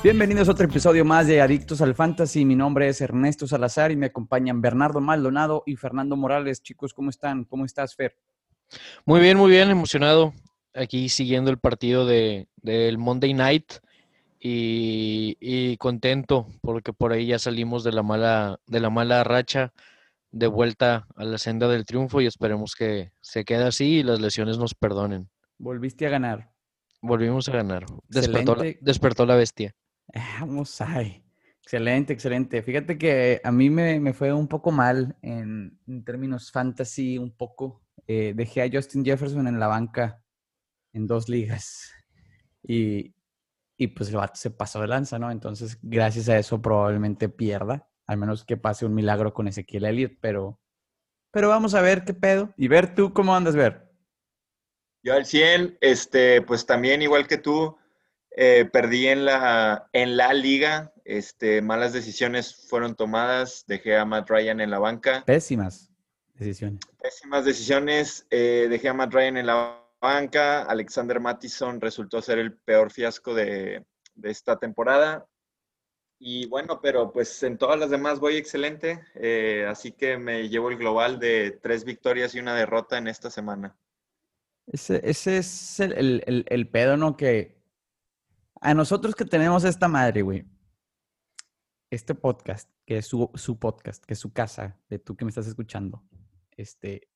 Bienvenidos a otro episodio más de Adictos al Fantasy. Mi nombre es Ernesto Salazar y me acompañan Bernardo Maldonado y Fernando Morales. Chicos, ¿cómo están? ¿Cómo estás, Fer? Muy bien, muy bien, emocionado. Aquí siguiendo el partido de, del Monday Night y, y, contento porque por ahí ya salimos de la mala, de la mala racha de vuelta a la senda del triunfo y esperemos que se quede así y las lesiones nos perdonen. Volviste a ganar. Volvimos a ganar. Despertó la, despertó la, bestia. Vamos ahí. Excelente, excelente. Fíjate que a mí me, me fue un poco mal en, en términos fantasy, un poco. Eh, dejé a Justin Jefferson en la banca en dos ligas. Y, y pues el vato se pasó de lanza, ¿no? Entonces, gracias a eso probablemente pierda. Al menos que pase un milagro con Ezequiel Elliott, pero, pero vamos a ver qué pedo. Y ver tú cómo andas, ver. Yo al 100, este, pues también igual que tú, eh, perdí en la, en la liga. Este, malas decisiones fueron tomadas. Dejé a Matt Ryan en la banca. Pésimas decisiones. Pésimas decisiones. Eh, dejé a Matt Ryan en la banca. Alexander Mattison resultó ser el peor fiasco de, de esta temporada. Y bueno, pero pues en todas las demás voy excelente, eh, así que me llevo el global de tres victorias y una derrota en esta semana. Ese, ese es el, el, el, el, pedo, ¿no? Que a nosotros que tenemos esta madre, güey, este podcast, que es su, podcast, que es su casa, de tú que me estás escuchando, este,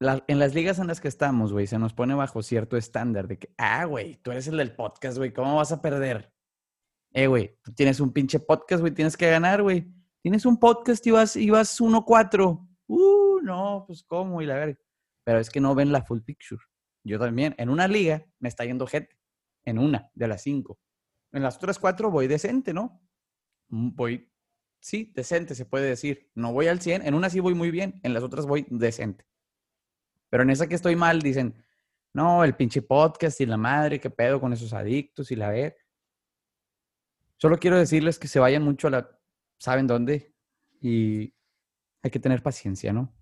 en las ligas en las que estamos, güey, se nos pone bajo cierto estándar de que, ah, güey, tú eres el del podcast, güey, ¿cómo vas a perder? Eh, güey, tú tienes un pinche podcast, güey, tienes que ganar, güey. Tienes un podcast y vas, y vas 1-4. Uh, no, pues cómo, y la verga. Pero es que no ven la full picture. Yo también, en una liga me está yendo gente. En una de las cinco. En las otras cuatro voy decente, ¿no? Mm, voy, sí, decente se puede decir. No voy al 100. En una sí voy muy bien, en las otras voy decente. Pero en esa que estoy mal, dicen, no, el pinche podcast y la madre, qué pedo con esos adictos y la ver. Solo quiero decirles que se vayan mucho a la, ¿saben dónde? Y hay que tener paciencia, ¿no?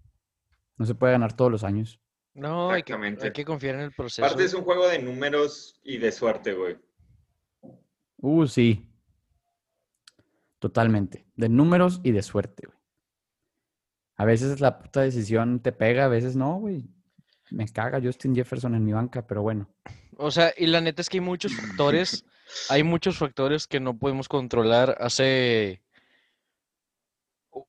No se puede ganar todos los años. No, hay que, hay que confiar en el proceso. Aparte es un juego de números y de suerte, güey. Uh, sí. Totalmente. De números y de suerte, güey. A veces la puta decisión te pega, a veces no, güey. Me caga Justin Jefferson en mi banca, pero bueno. O sea, y la neta es que hay muchos factores hay muchos factores que no podemos controlar. Hace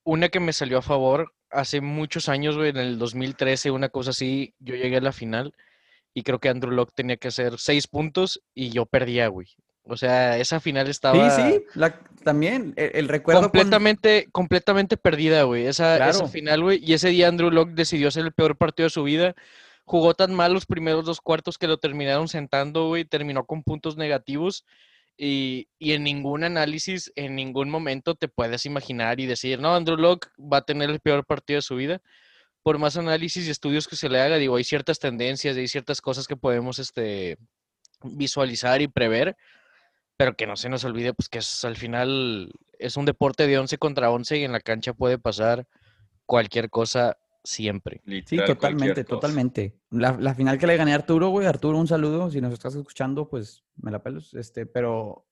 una que me salió a favor hace muchos años, güey, en el 2013, una cosa así, yo llegué a la final y creo que Andrew Locke tenía que hacer seis puntos y yo perdía, güey. O sea, esa final estaba... Sí, sí, también, el, recuerdo... Completamente, completamente perdida, güey, esa, esa final, güey. Y ese día Andrew Locke decidió hacer el peor partido de su vida jugó tan mal los primeros dos cuartos que lo terminaron sentando, güey, terminó con puntos negativos y, y, en ningún análisis, en ningún momento te puedes imaginar y decir, no, Andrew Locke va a tener el peor partido de su vida. Por más análisis y estudios que se le haga, digo, hay ciertas tendencias, hay ciertas cosas que podemos este, visualizar y prever, pero que no se nos olvide, pues que es, al final es un deporte de 11 contra 11 y en la cancha puede pasar cualquier cosa siempre. sí, totalmente, totalmente. La, la, final que le gané a Arturo, güey, Arturo, un saludo. Si nos estás escuchando, pues me la pelos. Este, pero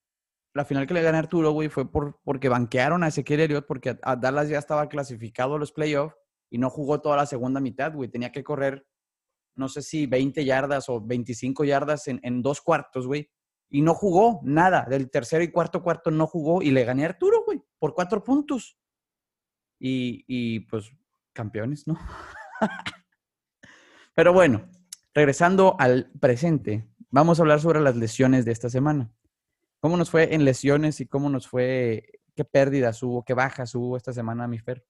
la final que le gané a Arturo, güey, fue por, porque banquearon a Ezequiel Elliott, porque a Dallas ya estaba clasificado a los playoffs y no jugó toda la segunda mitad, güey. Tenía que correr, no sé si 20 yardas o 25 yardas en, en dos cuartos, güey. Y no jugó nada. Del tercero y cuarto cuarto no jugó y le gané a Arturo, güey, por cuatro puntos. Y, y pues campeones, ¿no? Pero bueno, regresando al presente, vamos a hablar sobre las lesiones de esta semana. ¿Cómo nos fue en lesiones y cómo nos fue, qué pérdidas hubo, qué bajas hubo esta semana, mi Fer?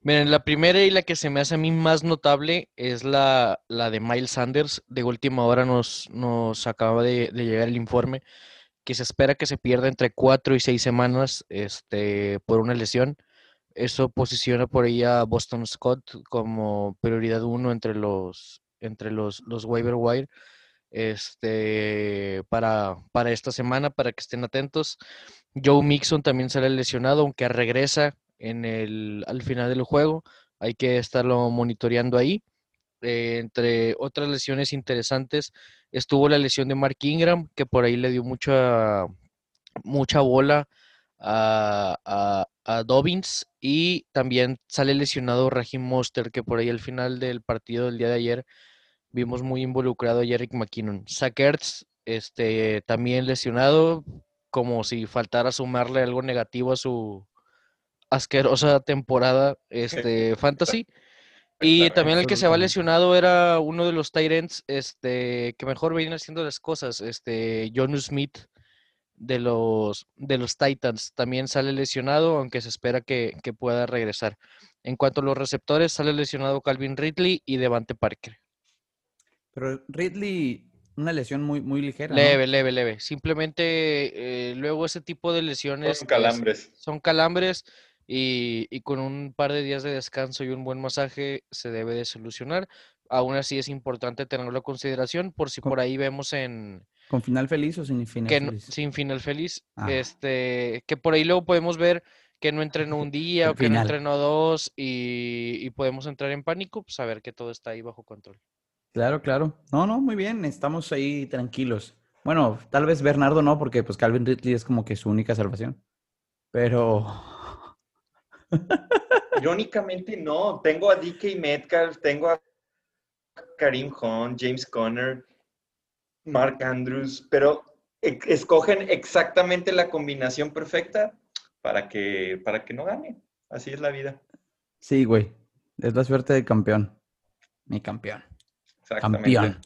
Miren, la primera y la que se me hace a mí más notable es la, la de Miles Sanders. De última hora nos, nos acaba de, de, llegar el informe que se espera que se pierda entre cuatro y seis semanas este, por una lesión. Eso posiciona por ahí a Boston Scott como prioridad uno entre los, entre los, los waiver wire este, para, para esta semana, para que estén atentos. Joe Mixon también sale lesionado, aunque regresa en el, al final del juego. Hay que estarlo monitoreando ahí. Eh, entre otras lesiones interesantes, estuvo la lesión de Mark Ingram, que por ahí le dio mucha, mucha bola a, a, a, Dobbins y también sale lesionado Raheem Monster, que por ahí al final del partido del día de ayer vimos muy involucrado a Jerick McKinnon. Sackerts este, también lesionado, como si faltara sumarle algo negativo a su asquerosa temporada este, fantasy. Y también el que se va lesionado era uno de los Tyrants este, que mejor venían haciendo las cosas, este, John Smith de los, de los Titans. También sale lesionado, aunque se espera que, pueda regresar. En cuanto a los receptores, sale lesionado Calvin Ridley y Devante Parker. Pero Ridley, una lesión muy, muy ligera. Leve, leve, leve. Simplemente eh, luego ese tipo de lesiones. Son calambres. son calambres y, y, con un par de días de descanso y un buen masaje se debe de solucionar. Aún así es importante tenerlo a consideración por si por ahí vemos en, ¿Con final feliz o sin final feliz? sin final feliz. Ah. Este, que por ahí luego podemos ver que no entrenó un día o que no entrenó dos y, podemos entrar en pánico, pues saber que todo está ahí bajo control. Claro, claro. No, no, muy bien, estamos ahí tranquilos. Bueno, tal vez Bernardo no, porque pues Calvin Ridley es como que su única salvación. Pero... Irónicamente no, tengo a DK Metcalf, tengo a Karim Hunt, James Conner, Mark Andrews, pero escogen exactamente la combinación perfecta para que, para que no gane. Así es la vida. Sí, güey. Es la suerte de campeón. Mi campeón. Campeón.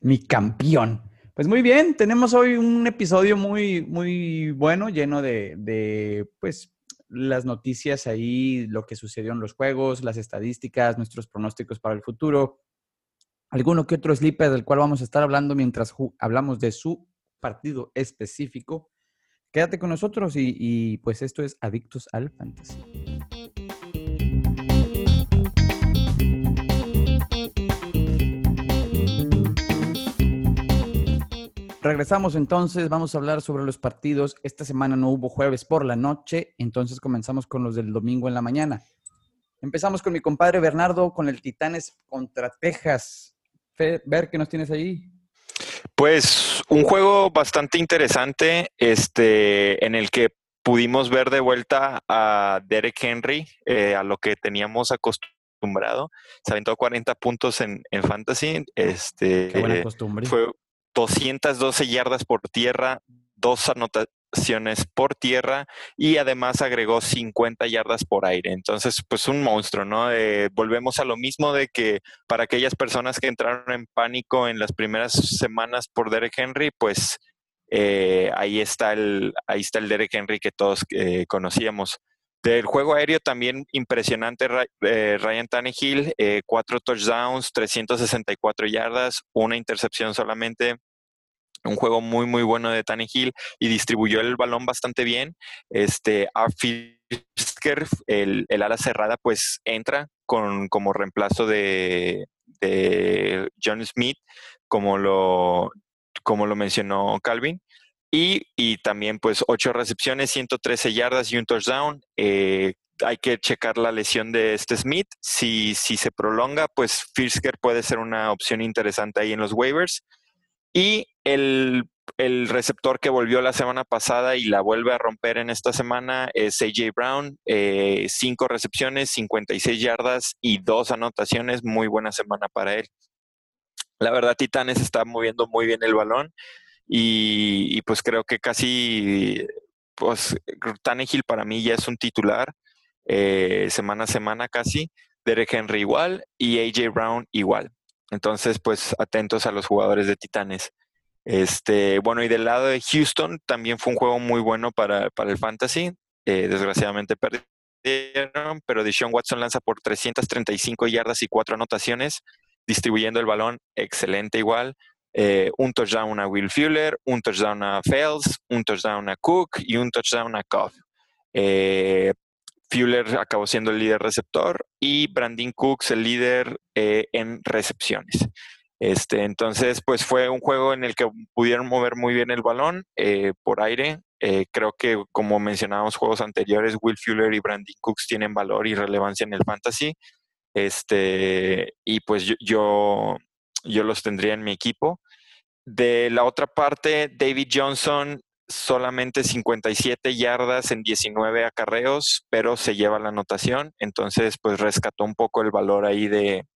Mi campeón. Pues muy bien, tenemos hoy un episodio muy, muy bueno, lleno de, de, pues, las noticias ahí, lo que sucedió en los juegos, las estadísticas, nuestros pronósticos para el futuro alguno que otro sleeper del cual vamos a estar hablando mientras hablamos de su partido específico. Quédate con nosotros y, pues esto es Adictos al Fantasy. Regresamos entonces, vamos a hablar sobre los partidos. Esta semana no hubo jueves por la noche, entonces comenzamos con los del domingo en la mañana. Empezamos con mi compadre Bernardo con el Titanes contra Texas ver qué nos tienes ahí. Pues un juego bastante interesante, este, en el que pudimos ver de vuelta a Derek Henry, eh, a lo que teníamos acostumbrado. Se aventó 40 puntos en, en Fantasy. Este, Qué buena costumbre. Fue 212 yardas por tierra, dos anotaciones por tierra y además agregó 50 yardas por aire. Entonces, pues un monstruo, ¿no? Eh, volvemos a lo mismo de que para aquellas personas que entraron en pánico en las primeras semanas por Derek Henry, pues eh, ahí, está el, ahí está el Derek Henry que todos eh, conocíamos. Del juego aéreo también impresionante Ryan Tannehill, cuatro touchdowns, 364 yardas, una intercepción solamente un juego muy, muy bueno de Tannehill y distribuyó el balón bastante bien. Este, Fisker, el, el ala cerrada, pues entra con, como reemplazo de, de John Smith, como lo, como lo mencionó Calvin. Y, y, también pues ocho recepciones, 113 yardas y un touchdown. Eh, hay que checar la lesión de este Smith. Si, si se prolonga, pues Fisker puede ser una opción interesante ahí en los waivers. Y el, receptor que volvió la semana pasada y la vuelve a romper en esta semana es AJ Brown. Eh, cinco recepciones, 56 yardas y dos anotaciones. Muy buena semana para él. La verdad, Titanes está moviendo muy bien el balón y, pues creo que casi, pues para mí ya es un titular eh, semana a semana casi. Derek Henry igual y AJ Brown igual. Entonces, pues atentos a los jugadores de Titanes. Este, bueno, y del lado de Houston también fue un juego muy bueno para, el Fantasy. Eh, desgraciadamente perdieron, pero Deshaun Watson lanza por 335 yardas y cuatro anotaciones, distribuyendo el balón excelente igual. Eh, un touchdown a Will Fuller, un touchdown a Fels, un touchdown a Cook y un touchdown a Cobb. Eh, Fuller acabó siendo el líder receptor y Brandon Cooks el líder en recepciones. Este, entonces, pues fue un juego en el que pudieron mover muy bien el balón eh, por aire. Eh, creo que, como mencionábamos juegos anteriores, Will Fuller y Brandon Cooks tienen valor y relevancia en el fantasy. Este, y pues yo, yo los tendría en mi equipo. De la otra parte, David Johnson solamente 57 yardas en 19 acarreos, pero se lleva la anotación. Entonces, pues rescató un poco el valor ahí de,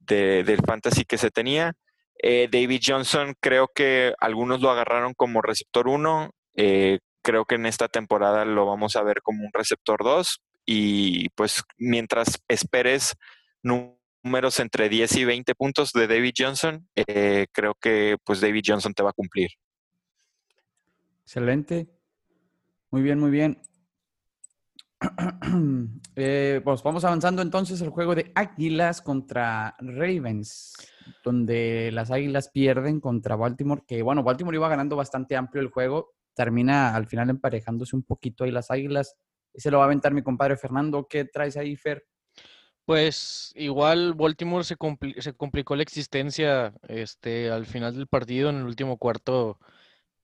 del fantasy que se tenía. Eh, David Johnson, creo que algunos lo agarraron como receptor 1. Eh, creo que en esta temporada lo vamos a ver como un receptor 2. Y pues mientras esperes números entre 10 y 20 puntos de David Johnson, eh, creo que pues David Johnson te va a cumplir. Excelente. Muy bien, muy bien. Eh, pues vamos avanzando entonces al juego de Águilas contra Ravens, donde las Águilas pierden contra Baltimore, que bueno, Baltimore iba ganando bastante amplio el juego, termina al final emparejándose un poquito ahí las Águilas. Y se lo va a aventar mi compadre Fernando. ¿Qué traes ahí, Fer? Pues igual Baltimore se, se complicó la existencia este, al final del partido, en el último cuarto.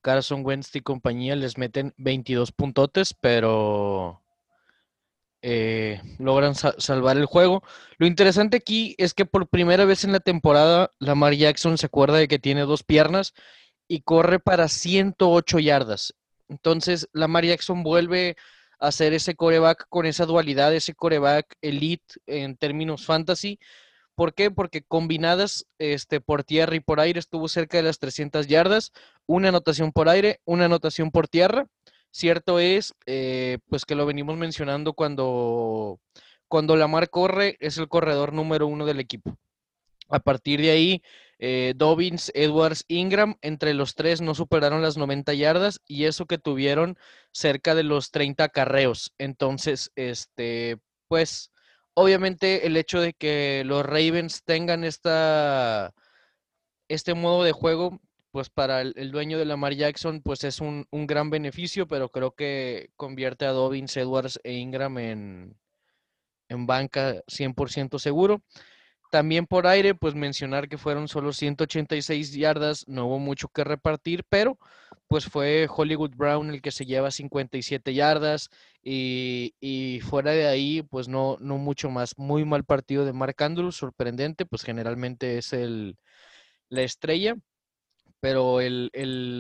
Carson Wentz y compañía les meten 22 puntotes, pero eh, logran salvar el juego. Lo interesante aquí es que por primera vez en la temporada, Lamar Jackson se acuerda de que tiene dos piernas y corre para 108 yardas. Entonces, Lamar Jackson vuelve a hacer ese coreback con esa dualidad, ese coreback elite en términos fantasy. ¿Por qué? Porque combinadas este, por tierra y por aire estuvo cerca de las 300 yardas, una anotación por aire, una anotación por tierra. Cierto es, eh, pues que lo venimos mencionando cuando, cuando Lamar corre, es el corredor número uno del equipo. A partir de ahí, eh, Dobbins, Edwards, Ingram, entre los tres no superaron las 90 yardas y eso que tuvieron cerca de los 30 carreos. Entonces, este, pues, obviamente el hecho de que los Ravens tengan esta, este modo de juego, pues para el, dueño de Lamar Jackson, pues es un, un, gran beneficio, pero creo que convierte a Dobbins, Edwards e Ingram en, en banca 100% seguro. También por aire, pues mencionar que fueron solo 186 yardas, no hubo mucho que repartir, pero pues fue Hollywood Brown el que se lleva 57 yardas y, fuera de ahí, pues no, no mucho más. Muy mal partido de Mark Andrews, sorprendente, pues generalmente es el, la estrella, pero el,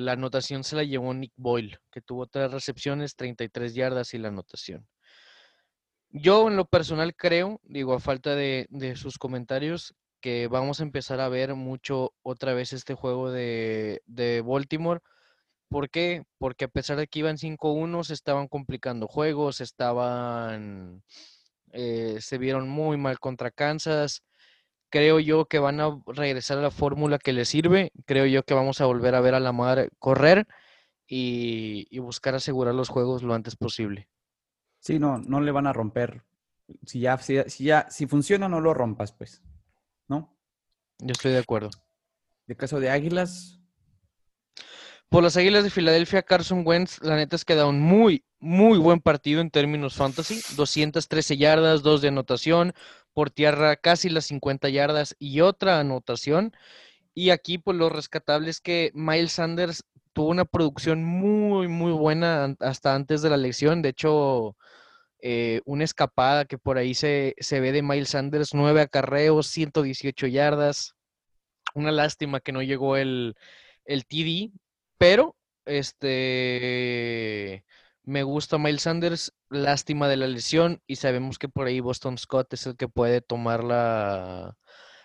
la anotación se la llevó Nick Boyle, que tuvo tres recepciones, 33 yardas y la anotación. Yo en lo personal creo, digo, a falta de, sus comentarios, que vamos a empezar a ver mucho otra vez este juego de, Baltimore. ¿Por qué? Porque a pesar de que iban 5-1, se estaban complicando juegos, estaban, eh, se vieron muy mal contra Kansas. Creo yo que van a regresar a la fórmula que les sirve. Creo yo que vamos a volver a ver a la madre correr y, y buscar asegurar los juegos lo antes posible. Sí, no, no le van a romper. Si ya, si, ya, si funciona, no lo rompas, pues. ¿No? Yo estoy de acuerdo. De caso de Águilas. Por las Águilas de Filadelfia, Carson Wentz, la neta es que da un muy, muy buen partido en términos fantasy. 213 yardas, dos de anotación, por tierra casi las 50 yardas y otra anotación. Y aquí, pues lo rescatable es que Miles Sanders tuvo una producción muy, muy buena hasta antes de la elección. De hecho, eh, una escapada que por ahí se, ve de Miles Sanders, nueve acarreos, 118 yardas. Una lástima que no llegó el, el TD, pero este me gusta Miles Sanders, lástima de la lesión y sabemos que por ahí Boston Scott es el que puede tomar la,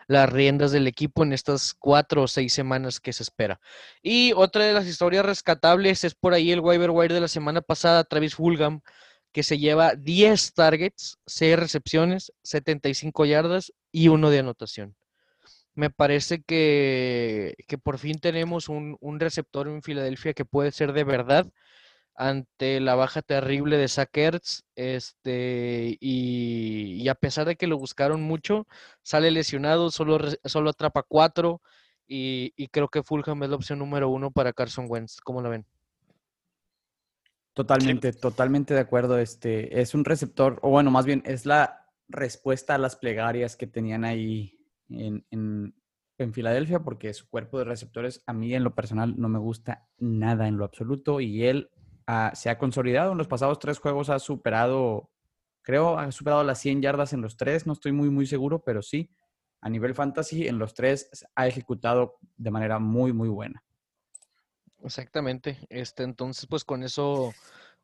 las riendas del equipo en estas cuatro o seis semanas que se espera. Y otra de las historias rescatables es por ahí el waiver wire de la semana pasada, Travis Fulgham, que se lleva 10 targets, 6 recepciones, 75 yardas y uno de anotación. Me parece que, que por fin tenemos un, un, receptor en Filadelfia que puede ser de verdad ante la baja terrible de Zach este, y, a pesar de que lo buscaron mucho, sale lesionado, solo, solo atrapa cuatro y, y creo que Fulham es la opción número uno para Carson Wentz. ¿Cómo la ven? Totalmente, totalmente de acuerdo. Este es un receptor, o bueno, más bien es la respuesta a las plegarias que tenían ahí en, en, Filadelfia, porque su cuerpo de receptores a mí en lo personal no me gusta nada en lo absoluto y él se ha consolidado en los pasados tres juegos, ha superado, creo, ha superado las 100 yardas en los tres, no estoy muy, muy seguro, pero sí, a nivel fantasy en los tres ha ejecutado de manera muy, muy buena. Exactamente. Este, entonces, pues con eso,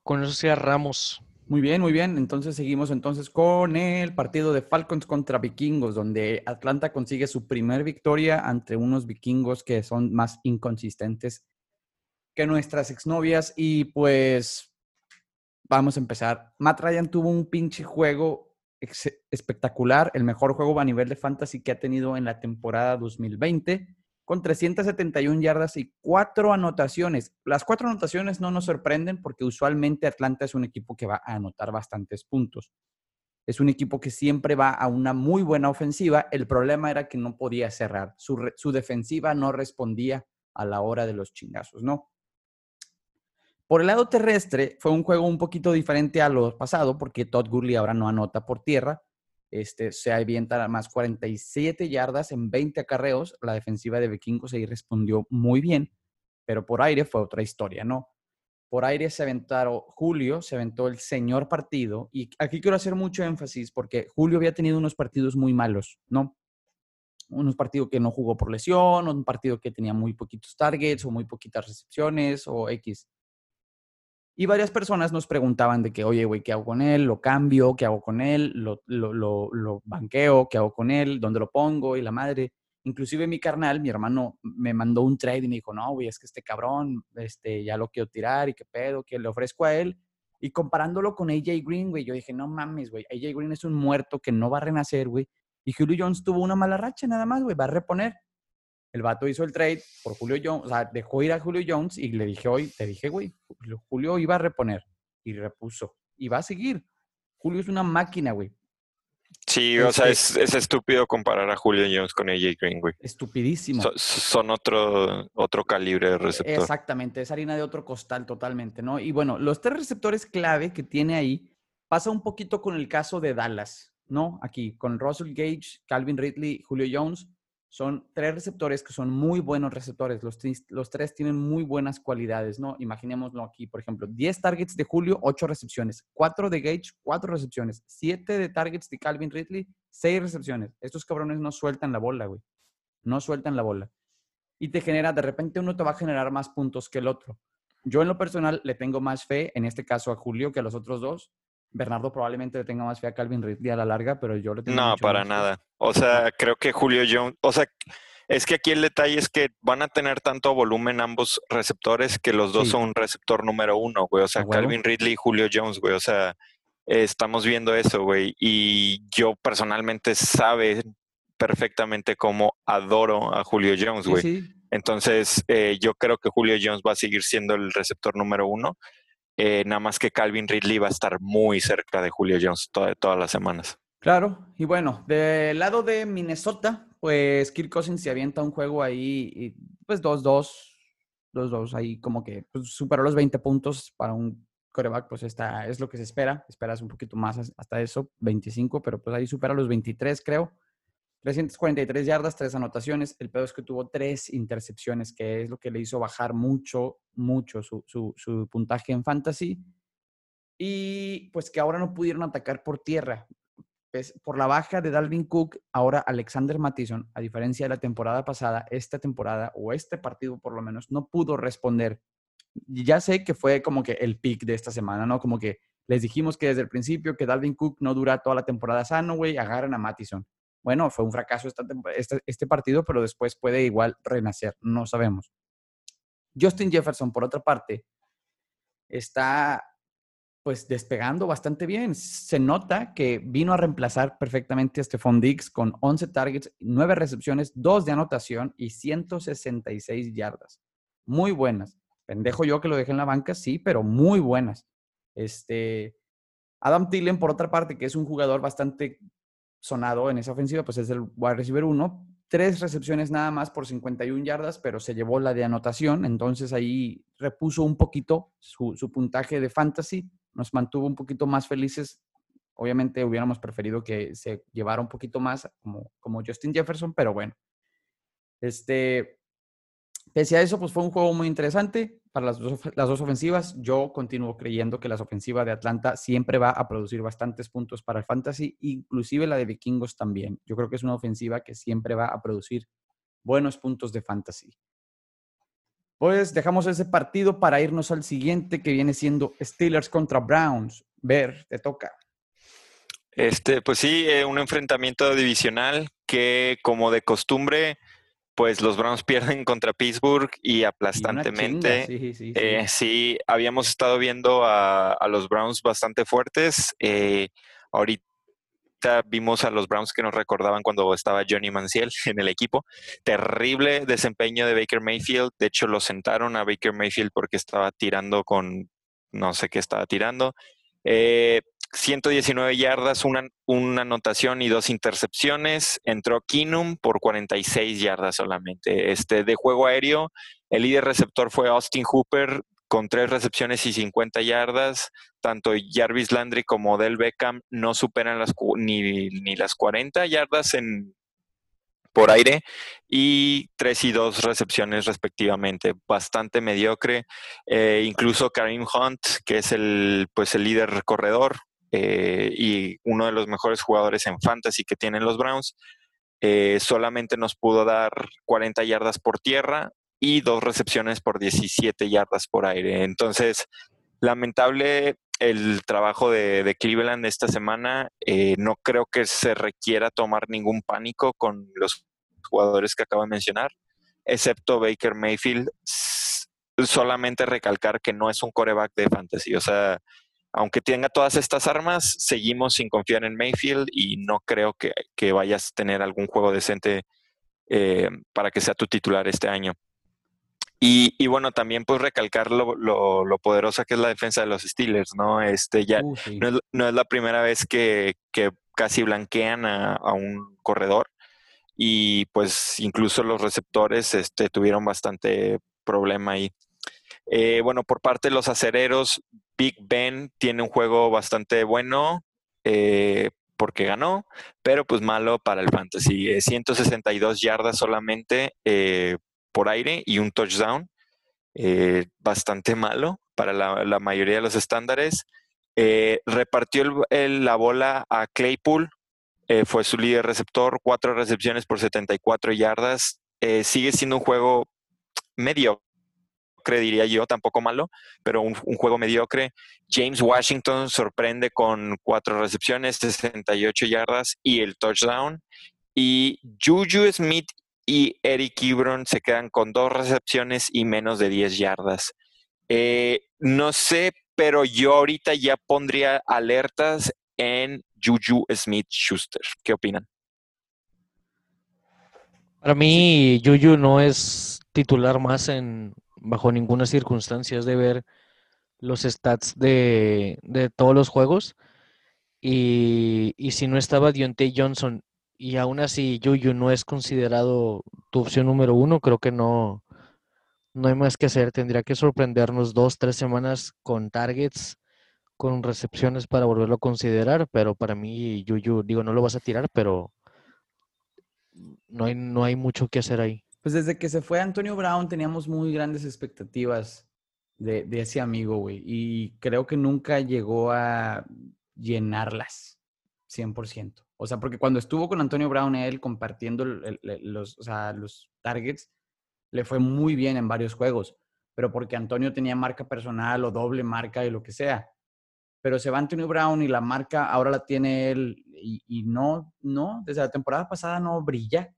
con eso cerramos. Muy bien, muy bien. Entonces seguimos entonces con el partido de Falcons contra Vikingos, donde Atlanta consigue su primer victoria ante unos vikingos que son más inconsistentes que nuestras exnovias. Y pues vamos a empezar. Matt Ryan tuvo un pinche juego espectacular, el mejor juego a nivel de fantasy que ha tenido en la temporada 2020 con 371 yardas y cuatro anotaciones. Las cuatro anotaciones no nos sorprenden porque usualmente Atlanta es un equipo que va a anotar bastantes puntos. Es un equipo que siempre va a una muy buena ofensiva. El problema era que no podía cerrar. Su, su defensiva no respondía a la hora de los chingazos, ¿no? Por el lado terrestre, fue un juego un poquito diferente a lo pasado porque Todd Gurley ahora no anota por tierra, este, se avienta más 47 yardas en 20 acarreos. La defensiva de Vikingos ahí respondió muy bien, pero por aire fue otra historia, ¿no? Por aire se aventaron Julio, se aventó el señor partido. Y aquí quiero hacer mucho énfasis porque Julio había tenido unos partidos muy malos, ¿no? Unos partidos que no jugó por lesión, un partido que tenía muy poquitos targets o muy poquitas recepciones o X. Y varias personas nos preguntaban de que, oye, güey, ¿qué hago con él? ¿Lo cambio? ¿Qué hago con él? ¿Lo, banqueo? ¿Qué hago con él? ¿Dónde lo pongo? Y la madre. Inclusive mi carnal, mi hermano, me mandó un trade y me dijo, no, güey, es que este cabrón, este, ya lo quiero tirar y qué pedo, que le ofrezco a él. Y comparándolo con AJ Green, güey, yo dije, no mames, güey, AJ Green es un muerto que no va a renacer, güey. Y Julio Jones tuvo una mala racha nada más, güey, va a reponer. El vato hizo el trade por Julio Jones, o sea, dejó ir a Julio Jones y le dije hoy, te dije, güey, Julio iba a reponer y repuso y va a seguir. Julio es una máquina, güey. Sí, o sea, es, es, estúpido comparar a Julio Jones con AJ Green, güey. Estupidísimo. son otro, otro calibre de receptor. Exactamente, es harina de otro costal totalmente, ¿no? Y bueno, los tres receptores clave que tiene ahí pasa un poquito con el caso de Dallas, ¿no? Aquí, con Russell Gage, Calvin Ridley, Julio Jones son tres receptores que son muy buenos receptores. Los, los, tres tienen muy buenas cualidades, ¿no? Imaginémoslo aquí, por ejemplo, 10 targets de Julio, 8 recepciones. 4 de Gage, 4 recepciones. 7 de targets de Calvin Ridley, 6 recepciones. Estos cabrones no sueltan la bola, güey. No sueltan la bola. Y te genera, de repente uno te va a generar más puntos que el otro. Yo en lo personal le tengo más fe, en este caso a Julio, que a los otros dos. Bernardo probablemente le tenga más fe a Calvin Ridley a la larga, pero yo le tengo No, para nada. O sea, creo que Julio Jones, o sea, es que aquí el detalle es que van a tener tanto volumen ambos receptores que los dos son un receptor número uno, güey. O sea, Calvin Ridley y Julio Jones, güey. O sea, estamos viendo eso, güey. Y yo personalmente sabe perfectamente cómo adoro a Julio Jones, güey. Entonces, eh, yo creo que Julio Jones va a seguir siendo el receptor número uno. Eh, nada más que Calvin Ridley va a estar muy cerca de Julio Jones todas las semanas. Claro, y bueno, del lado de Minnesota, pues Kirk Cousins se avienta un juego ahí, y pues 2-2, 2-2, ahí como que pues, superó los 20 puntos para un coreback, pues está, es lo que se espera, esperas un poquito más hasta eso, 25, pero pues ahí supera los 23 creo. 343 yardas, tres anotaciones. El pedo es que tuvo tres intercepciones, que es lo que le hizo bajar mucho, mucho su, su, puntaje en fantasy. Y pues que ahora no pudieron atacar por tierra. Pues, por la baja de Dalvin Cook, ahora Alexander Mattison, a diferencia de la temporada pasada, esta temporada o este partido por lo menos, no pudo responder. Ya sé que fue como que el pick de esta semana, ¿no? Como que les dijimos que desde el principio que Dalvin Cook no dura toda la temporada sano, güey, agarran a Mattison bueno, fue un fracaso este, este partido, pero después puede igual renacer, no sabemos. Justin Jefferson, por otra parte, está pues despegando bastante bien. Se nota que vino a reemplazar perfectamente a Stephon Diggs con 11 targets, 9 recepciones, 2 de anotación y 166 yardas. Muy buenas. Pendejo yo que lo dejé en la banca, sí, pero muy buenas. Este, Adam Tillen, por otra parte, que es un jugador bastante sonado en esa ofensiva, pues es el wide receiver 1. Tres recepciones nada más por 51 yardas, pero se llevó la de anotación. Entonces ahí repuso un poquito su, puntaje de fantasy. Nos mantuvo un poquito más felices. Obviamente hubiéramos preferido que se llevara un poquito más como, como Justin Jefferson, pero bueno. Este, pese a eso, pues fue un juego muy interesante para las dos, las dos ofensivas. Yo continúo creyendo que la ofensiva de Atlanta siempre va a producir bastantes puntos para el fantasy, inclusive la de Vikingos también. Yo creo que es una ofensiva que siempre va a producir buenos puntos de fantasy. Pues dejamos ese partido para irnos al siguiente que viene siendo Steelers contra Browns. Ver, te toca. Este, pues sí, eh, un enfrentamiento divisional que, como de costumbre, pues los Browns pierden contra Pittsburgh y aplastantemente. Eh, sí, habíamos estado viendo a, los Browns bastante fuertes. Eh, ahorita vimos a los Browns que nos recordaban cuando estaba Johnny Manziel en el equipo. Terrible desempeño de Baker Mayfield. De hecho, lo sentaron a Baker Mayfield porque estaba tirando con no sé qué estaba tirando. Eh, 119 yardas, una, anotación y dos intercepciones. Entró Kinum por 46 yardas solamente. Este, de juego aéreo, el líder receptor fue Austin Hooper con tres recepciones y 50 yardas. Tanto Jarvis Landry como Del Beckham no superan las, ni, ni las 40 yardas en, por aire y tres y dos recepciones respectivamente, bastante mediocre. Eh, incluso Karim Hunt, que es el, pues el líder corredor eh, y uno de los mejores jugadores en fantasy que tienen los Browns, eh, solamente nos pudo dar 40 yardas por tierra y dos recepciones por 17 yardas por aire. Entonces, lamentable el trabajo de, Cleveland esta semana. Eh, no creo que se requiera tomar ningún pánico con los jugadores que acabo de mencionar, excepto Baker Mayfield. Solamente recalcar que no es un coreback de fantasy. O sea, aunque tenga todas estas armas, seguimos sin confiar en Mayfield y no creo que, vayas a tener algún juego decente eh, para que sea tu titular este año. Y, bueno, también pues recalcar lo, lo, poderosa que es la defensa de los Steelers, ¿no? Este ya uh, no, es, la primera vez que, casi blanquean a, un corredor y pues incluso los receptores este, tuvieron bastante problema ahí. Eh, bueno, por parte de los acereros, Big Ben tiene un juego bastante bueno eh, porque ganó, pero pues malo para el fantasy. 162 yardas solamente eh, por aire y un touchdown. Eh, bastante malo para la, mayoría de los estándares. Eh, repartió la bola a Claypool, eh, fue su líder receptor, cuatro recepciones por 74 yardas. sigue siendo un juego mediocre, diría yo, tampoco malo, pero un, juego mediocre. James Washington sorprende con cuatro recepciones, 68 yardas y el touchdown. Y Juju Smith y Eric Ebron se quedan con dos recepciones y menos de 10 yardas. Eh, no sé, pero yo ahorita ya pondría alertas en Juju Smith Schuster. ¿Qué opinan? Para mí, Juju no es titular más en bajo ninguna circunstancia. De ver los stats de, todos los juegos. Y, y, si no estaba Dionte Johnson y aún así Yuyu no es considerado tu opción número uno, creo que no, no hay más que hacer. Tendría que sorprendernos dos, tres semanas con targets, con recepciones para volverlo a considerar, pero para mí Yuyu, digo, no lo vas a tirar, pero no hay, no hay mucho que hacer ahí. Pues desde que se fue Antonio Brown teníamos muy grandes expectativas de, ese amigo, güey, y creo que nunca llegó a llenarlas 100%. O sea, porque cuando estuvo con Antonio Brown, él compartiendo los, los targets, le fue muy bien en varios juegos, pero porque Antonio tenía marca personal o doble marca y lo que sea. Pero se va Antonio Brown y la marca ahora la tiene él y, no, no, desde la temporada pasada no brilla.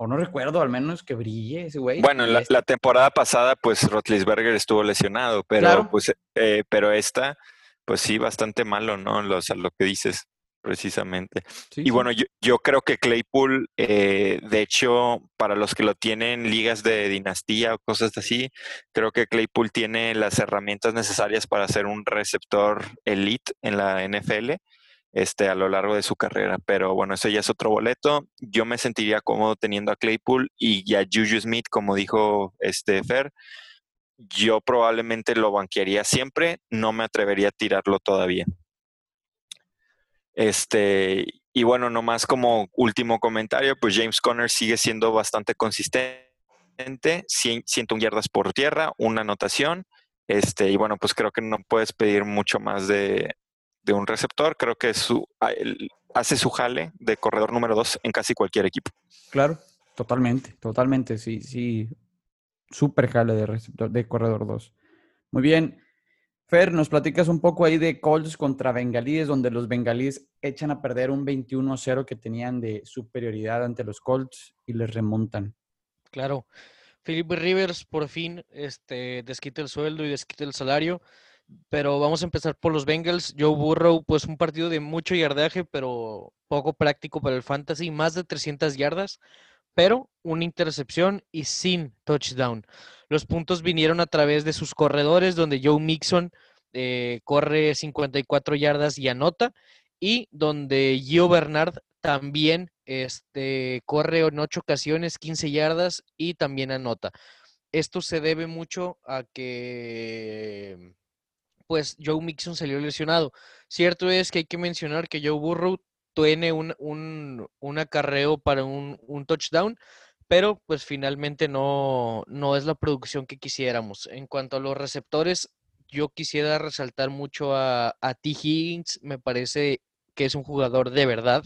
O no recuerdo al menos que brille ese güey. Bueno, la, la, temporada pasada, pues Rotlisberger estuvo lesionado, pero pues, eh, pero esta, pues sí, bastante malo, ¿no? Lo, lo que dices precisamente. y bueno, yo, creo que Claypool, eh, de hecho, para los que lo tienen ligas de dinastía o cosas así, creo que Claypool tiene las herramientas necesarias para ser un receptor elite en la NFL este, a lo largo de su carrera. Pero bueno, eso ya es otro boleto. Yo me sentiría cómodo teniendo a Claypool y a Juju Smith, como dijo este Fer. Yo probablemente lo banquearía siempre, no me atrevería a tirarlo todavía. Este, y bueno, nomás como último comentario, pues James Conner sigue siendo bastante consistente, 101 yardas por tierra, una anotación. Este, y bueno, pues creo que no puedes pedir mucho más de, un receptor. Creo que su, hace su jale de corredor número dos en casi cualquier equipo. Claro, totalmente, totalmente. Sí, sí. súper jale de, receptor, de corredor 2. Muy bien. Fer, nos platicas un poco ahí de Colts contra Bengalíes, donde los Bengalíes echan a perder un 21-0 que tenían de superioridad ante los Colts y les remontan. Claro. Philip Rivers por fin este, desquita el sueldo y desquita el salario. Pero vamos a empezar por los Bengals. Joe Burrow, pues un partido de mucho yardaje, pero poco práctico para el fantasy. Más de 300 yardas, pero una intercepción y sin touchdown. Los puntos vinieron a través de sus corredores, donde Joe Mixon eh, corre 54 yardas y anota, y donde Gio Bernard también este, corre en ocho ocasiones 15 yardas y también anota. Esto se debe mucho a que pues Joe Mixon salió lesionado. Cierto es que hay que mencionar que Joe Burrow tiene un, un, acarreo para un, touchdown, pero pues finalmente no, no es la producción que quisiéramos. En cuanto a los receptores, yo quisiera resaltar mucho a, a T. Higgins, me parece que es un jugador de verdad.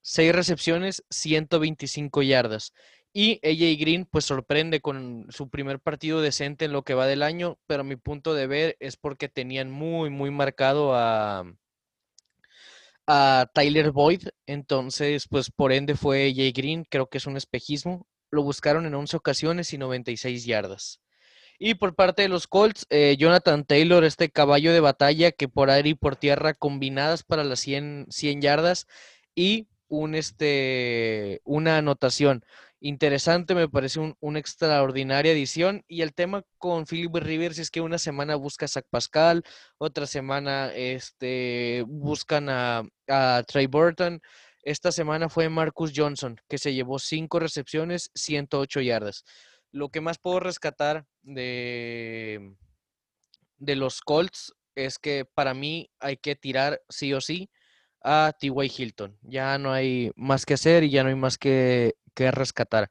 Seis recepciones, 125 yardas. Y AJ Green pues sorprende con su primer partido decente en lo que va del año, pero mi punto de ver es porque tenían muy, muy marcado a, a Tyler Boyd, entonces pues por ende fue AJ Green, creo que es un espejismo. Lo buscaron en 11 ocasiones y 96 yardas. Y por parte de los Colts, eh, Jonathan Taylor, este caballo de batalla que por aire y por tierra combinadas para las 100, 100 yardas y un, este, una anotación interesante, me parece un, una extraordinaria edición. Y el tema con Philip Rivers es que una semana busca a Zach Pascal, otra semana este, buscan a, Trey Burton. Esta semana fue Marcus Johnson, que se llevó cinco recepciones, 108 yardas. Lo que más puedo rescatar de, de los Colts es que para mí hay que tirar sí o sí a T.Y. Hilton. Ya no hay más que hacer y ya no hay más que, rescatar.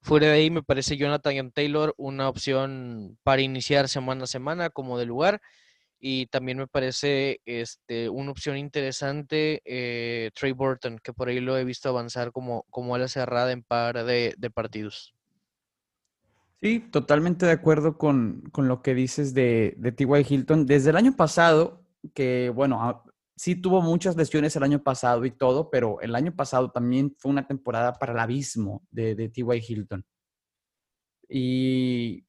Fuera de ahí me parece Jonathan Taylor una opción para iniciar semana a semana como de lugar. Y también me parece este, una opción interesante eh, Trey Burton, que por ahí lo he visto avanzar como, como ala cerrada en par de, partidos. Sí, totalmente de acuerdo con, lo que dices de, de T.Y. Hilton. Desde el año pasado, que bueno, sí tuvo muchas lesiones el año pasado y todo, pero el año pasado también fue una temporada para el abismo de, de T.Y. Hilton. Y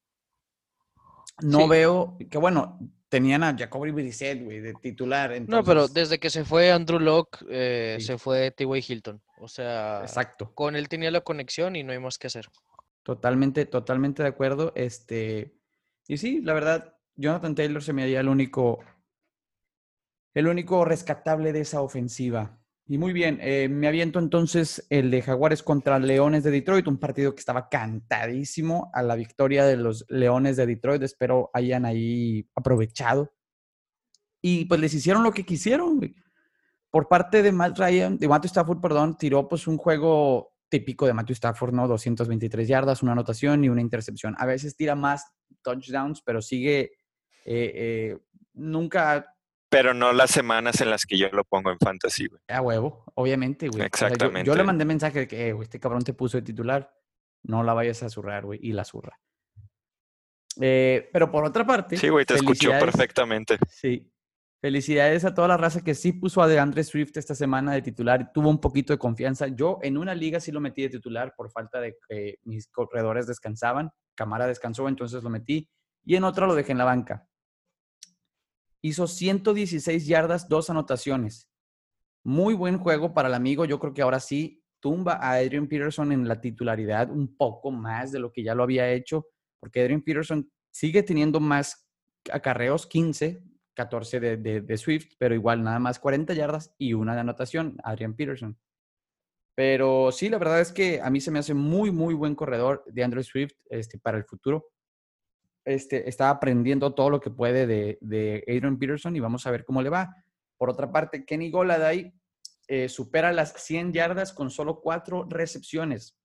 no veo que, bueno, tenían a Jacoby Brissett, güey, de titular. No, pero desde que se fue Andrew Locke, eh, se fue T.Y. Hilton. O sea, Exacto. con él tenía la conexión y no hay más que hacer. Totalmente, totalmente de acuerdo. Este, y sí, la verdad, Jonathan Taylor se me haría el único el único rescatable de esa ofensiva. Y muy bien, eh, me aviento entonces el de Jaguares contra Leones de Detroit, un partido que estaba cantadísimo a la victoria de los Leones de Detroit. Espero hayan ahí aprovechado. Y pues les hicieron lo que quisieron. Por parte de Matt Ryan, de Matthew Stafford, perdón, tiró pues un juego típico de Matthew Stafford, ¿no? 223 yardas, una anotación y una intercepción. A veces tira más touchdowns, pero sigue eh, eh, nunca pero no las semanas en las que yo lo pongo en fantasy, güey. A huevo, obviamente, güey. Exactamente. yo, le mandé mensaje de que, eh, este cabrón te puso de titular. No la vayas a zurrar, güey. Y la zurra. Eh, pero por otra parte. Sí, güey, te escuchó perfectamente. Sí. Felicidades a toda la raza que sí puso a DeAndre Swift esta semana de titular tuvo un poquito de confianza. Yo en una liga sí lo metí de titular por falta de que mis corredores descansaban. Camara descansó, entonces lo metí. Y en otra lo dejé en la banca hizo 116 yardas, dos anotaciones. Muy buen juego para el amigo. Yo creo que ahora sí tumba a Adrian Peterson en la titularidad un poco más de lo que ya lo había hecho, porque Adrian Peterson sigue teniendo más acarreos, 15, 14 de, Swift, pero igual nada más 40 yardas y una de anotación, Adrian Peterson. Pero sí, la verdad es que a mí se me hace muy, muy buen corredor de Andrew Swift este, para el futuro este, está aprendiendo todo lo que puede de, de, Adrian Peterson y vamos a ver cómo le va. Por otra parte, Kenny Goladay eh, supera las 100 yardas con solo cuatro recepciones.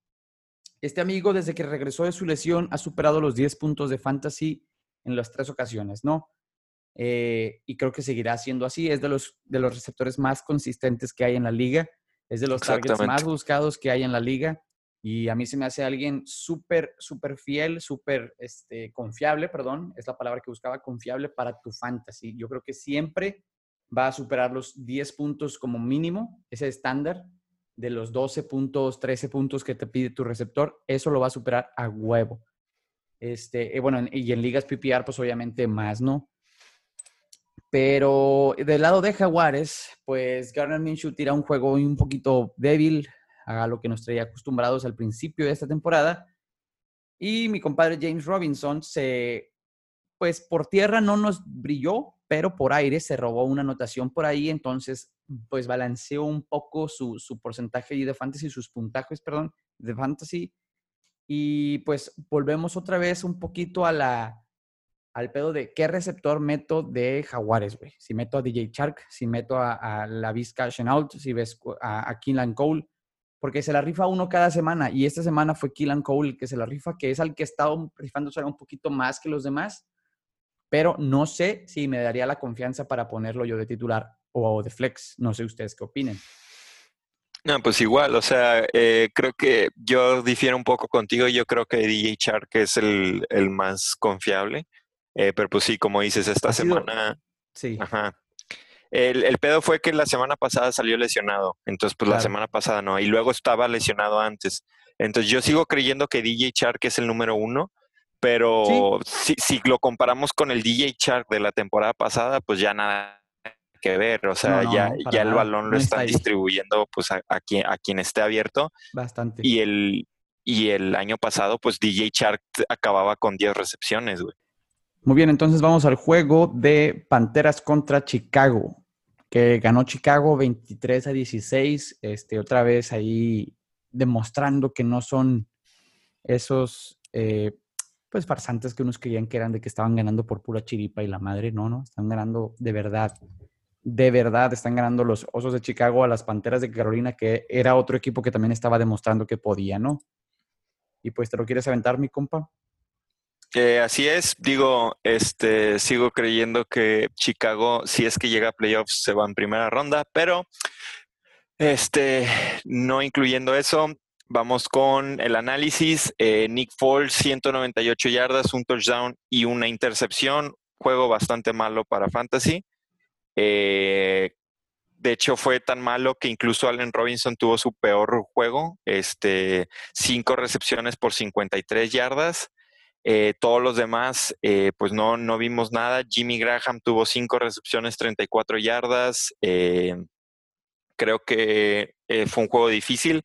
Este amigo, desde que regresó de su lesión, ha superado los 10 puntos de fantasy en las tres ocasiones, ¿no? Eh, y creo que seguirá siendo así. Es de los, de los receptores más consistentes que hay en la liga. Es de los targets más buscados que hay en la liga. Y a mí se me hace alguien súper, súper fiel, súper este, confiable, perdón, es la palabra que buscaba, confiable para tu fantasy. Yo creo que siempre va a superar los 10 puntos como mínimo, ese estándar de los 12 puntos, 13 puntos que te pide tu receptor, eso lo va a superar a huevo. Este, bueno, y en ligas PPR, pues obviamente más, ¿no? Pero del lado de Jaguares, pues Garner Minshew tira un juego un poquito débil, a lo que nos traía acostumbrados al principio de esta temporada. Y mi compadre James Robinson se, pues por tierra no nos brilló, pero por aire se robó una anotación por ahí, entonces pues balanceó un poco su, su porcentaje de fantasy, sus puntajes, perdón, de fantasy. Y pues volvemos otra vez un poquito a la, al pedo de qué receptor meto de Jaguares, güey. Si meto a DJ Shark, si meto a, la Vizca Out, si ves a, a Cole, porque se la rifa uno cada semana. Y esta semana fue Keelan Cole el que se la rifa, que es al que he estado rifándose un poquito más que los demás. Pero no sé si me daría la confianza para ponerlo yo de titular o de flex. No sé ustedes qué opinen. No, pues igual, o sea, eh, creo que yo difiero un poco contigo. Yo creo que DJ Shark es el, el más confiable. Eh, pero pues sí, como dices, esta semana. Sí. Ajá. El, el, pedo fue que la semana pasada salió lesionado. Entonces, pues la semana pasada no. Y luego estaba lesionado antes. Entonces, yo sigo creyendo que DJ Shark es el número uno. Pero si, si, lo comparamos con el DJ Shark de la temporada pasada, pues ya nada que ver. O sea, ya, ya el balón lo están distribuyendo pues a, a, quien, a quien esté abierto. Bastante. Y el, y el año pasado, pues DJ Shark acababa con 10 recepciones, güey. Muy bien, entonces vamos al juego de Panteras contra Chicago, que ganó Chicago 23 a 16, este, otra vez ahí demostrando que no son esos eh, pues farsantes que unos creían que eran de que estaban ganando por pura chiripa y la madre, no, no, están ganando de verdad, de verdad están ganando los Osos de Chicago a las Panteras de Carolina, que era otro equipo que también estaba demostrando que podía, ¿no? Y pues te lo quieres aventar, mi compa. Así es, digo, este, sigo creyendo que Chicago, si es que llega a playoffs, se va en primera ronda, pero este, no incluyendo eso, vamos con el análisis. Eh, Nick Foles, 198 yardas, un touchdown y una intercepción, juego bastante malo para Fantasy. Eh, de hecho, fue tan malo que incluso Allen Robinson tuvo su peor juego, este, cinco recepciones por 53 yardas. Eh, todos los demás, eh, pues no, no vimos nada. Jimmy Graham tuvo cinco recepciones, 34 yardas. Eh, creo que fue un juego difícil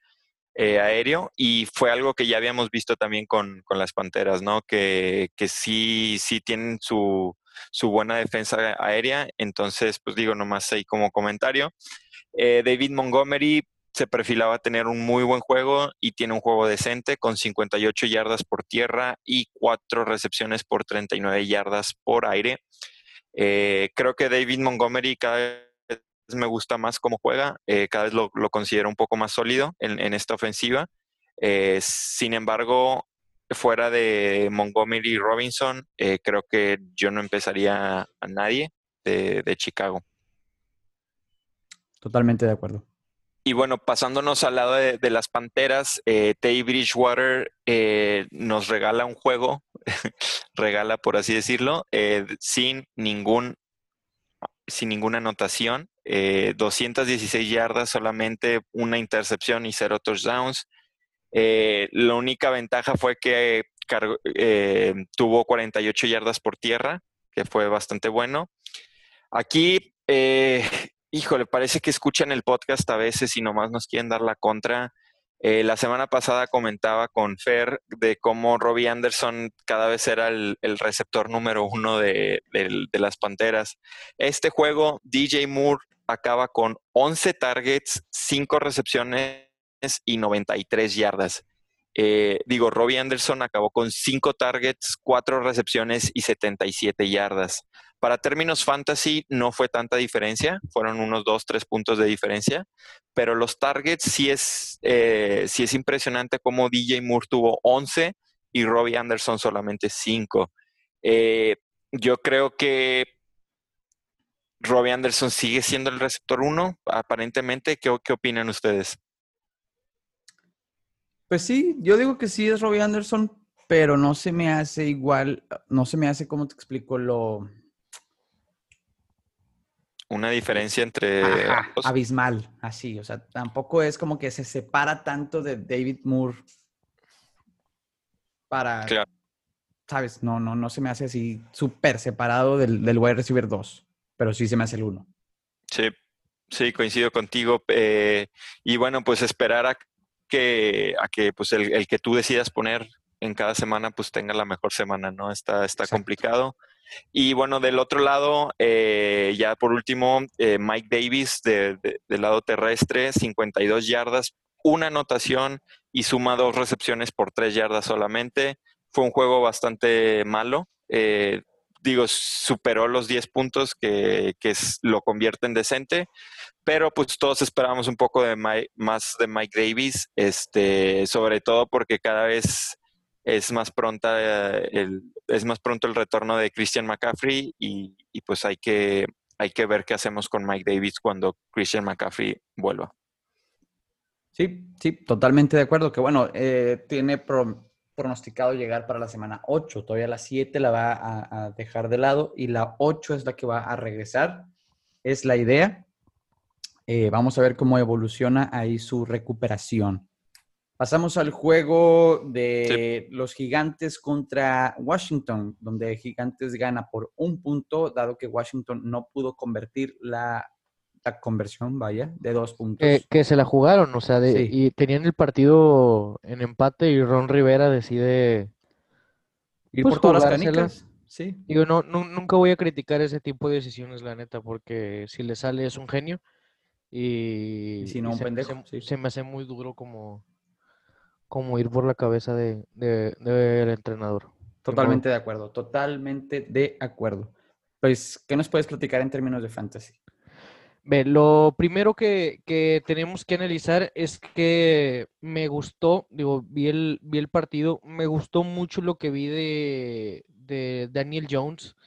aéreo y fue algo que ya habíamos visto también con, las Panteras, ¿no? Que, que sí, sí tienen su, su, buena defensa aérea. Entonces, pues digo nomás ahí como comentario. David Montgomery, se perfilaba tener un muy buen juego y tiene un juego decente con 58 yardas por tierra y 4 recepciones por 39 yardas por aire. Eh, creo que David Montgomery cada vez me gusta más cómo juega, eh, cada vez lo, considero un poco más sólido en, esta ofensiva. Eh, sin embargo, fuera de Montgomery y Robinson, creo que yo no empezaría a nadie de, de Chicago. Totalmente de acuerdo. Y bueno, pasándonos al lado de, las Panteras, eh, Tay Bridgewater eh, nos regala un juego, regala por así decirlo, eh, sin ningún sin ninguna anotación, 216 eh, yardas, solamente una intercepción y cero touchdowns. la única ventaja fue que tuvo 48 yardas por tierra, que fue bastante bueno. Aquí híjole, parece que escuchan el podcast a veces y nomás nos quieren dar la contra. Eh, la semana pasada comentaba con Fer de cómo Robbie Anderson cada vez era el, receptor número uno de, las Panteras. Este juego, DJ Moore acaba con 11 targets, 5 recepciones y 93 yardas. Eh, digo, Robbie Anderson acabó con 5 targets, 4 recepciones y 77 yardas. Para términos fantasy no fue tanta diferencia, fueron unos 2, 3 puntos de diferencia, pero los targets sí es, eh, sí es impresionante como DJ Moore tuvo 11 y Robbie Anderson solamente 5. Eh, yo creo que Robbie Anderson sigue siendo el receptor 1, aparentemente. ¿Qué, ¿Qué opinan ustedes? Pues sí, yo digo que sí es Robbie Anderson, pero no se me hace igual, no se me hace, ¿cómo te explico? Lo... Una diferencia entre... abismal, así, o sea, tampoco es como que se separa tanto de David Moore para... Claro. ¿Sabes? No, no, no se me hace así súper separado del, del wide receiver 2, pero sí se me hace el 1. Sí, sí, coincido contigo. Eh, y bueno, pues esperar a que, a que pues el, el que tú decidas poner en cada semana pues tenga la mejor semana, ¿no? Está, está complicado. Y bueno, del otro lado, eh, ya por último, eh, Mike Davis del lado terrestre, 52 yardas, una anotación y suma dos recepciones por tres yardas solamente. Fue un juego bastante malo. Eh, digo, superó los 10 puntos que, que lo convierte en decente, pero pues todos esperábamos un poco de más de Mike Davis, este, sobre todo porque cada vez es más pronta el, es más pronto el retorno de Christian McCaffrey y, pues hay que, hay que ver qué hacemos con Mike Davis cuando Christian McCaffrey vuelva. Sí, sí, totalmente de acuerdo. Que bueno, eh, tiene pronosticado llegar para la semana 8. Todavía la 7 la va a, dejar de lado y la 8 es la que va a regresar. Es la idea. Eh, vamos a ver cómo evoluciona ahí su recuperación. Pasamos al juego de los gigantes contra Washington, donde Gigantes gana por un punto, dado que Washington no pudo convertir la, conversión, vaya, de dos puntos. que se la jugaron, o sea, y tenían el partido en empate y Ron Rivera decide ir por todas las canicas. Sí. Digo, no, nunca voy a criticar ese tipo de decisiones, la neta, porque si le sale es un genio. Y, si no, un pendejo. se me hace muy duro como como ir por la cabeza del de, entrenador. Totalmente de acuerdo, totalmente de acuerdo. Pues, ¿qué nos puedes platicar en términos de fantasy? Ve, lo primero que, tenemos que analizar es que me gustó, digo, vi el, vi el partido, me gustó mucho lo que vi de, de Daniel Jones.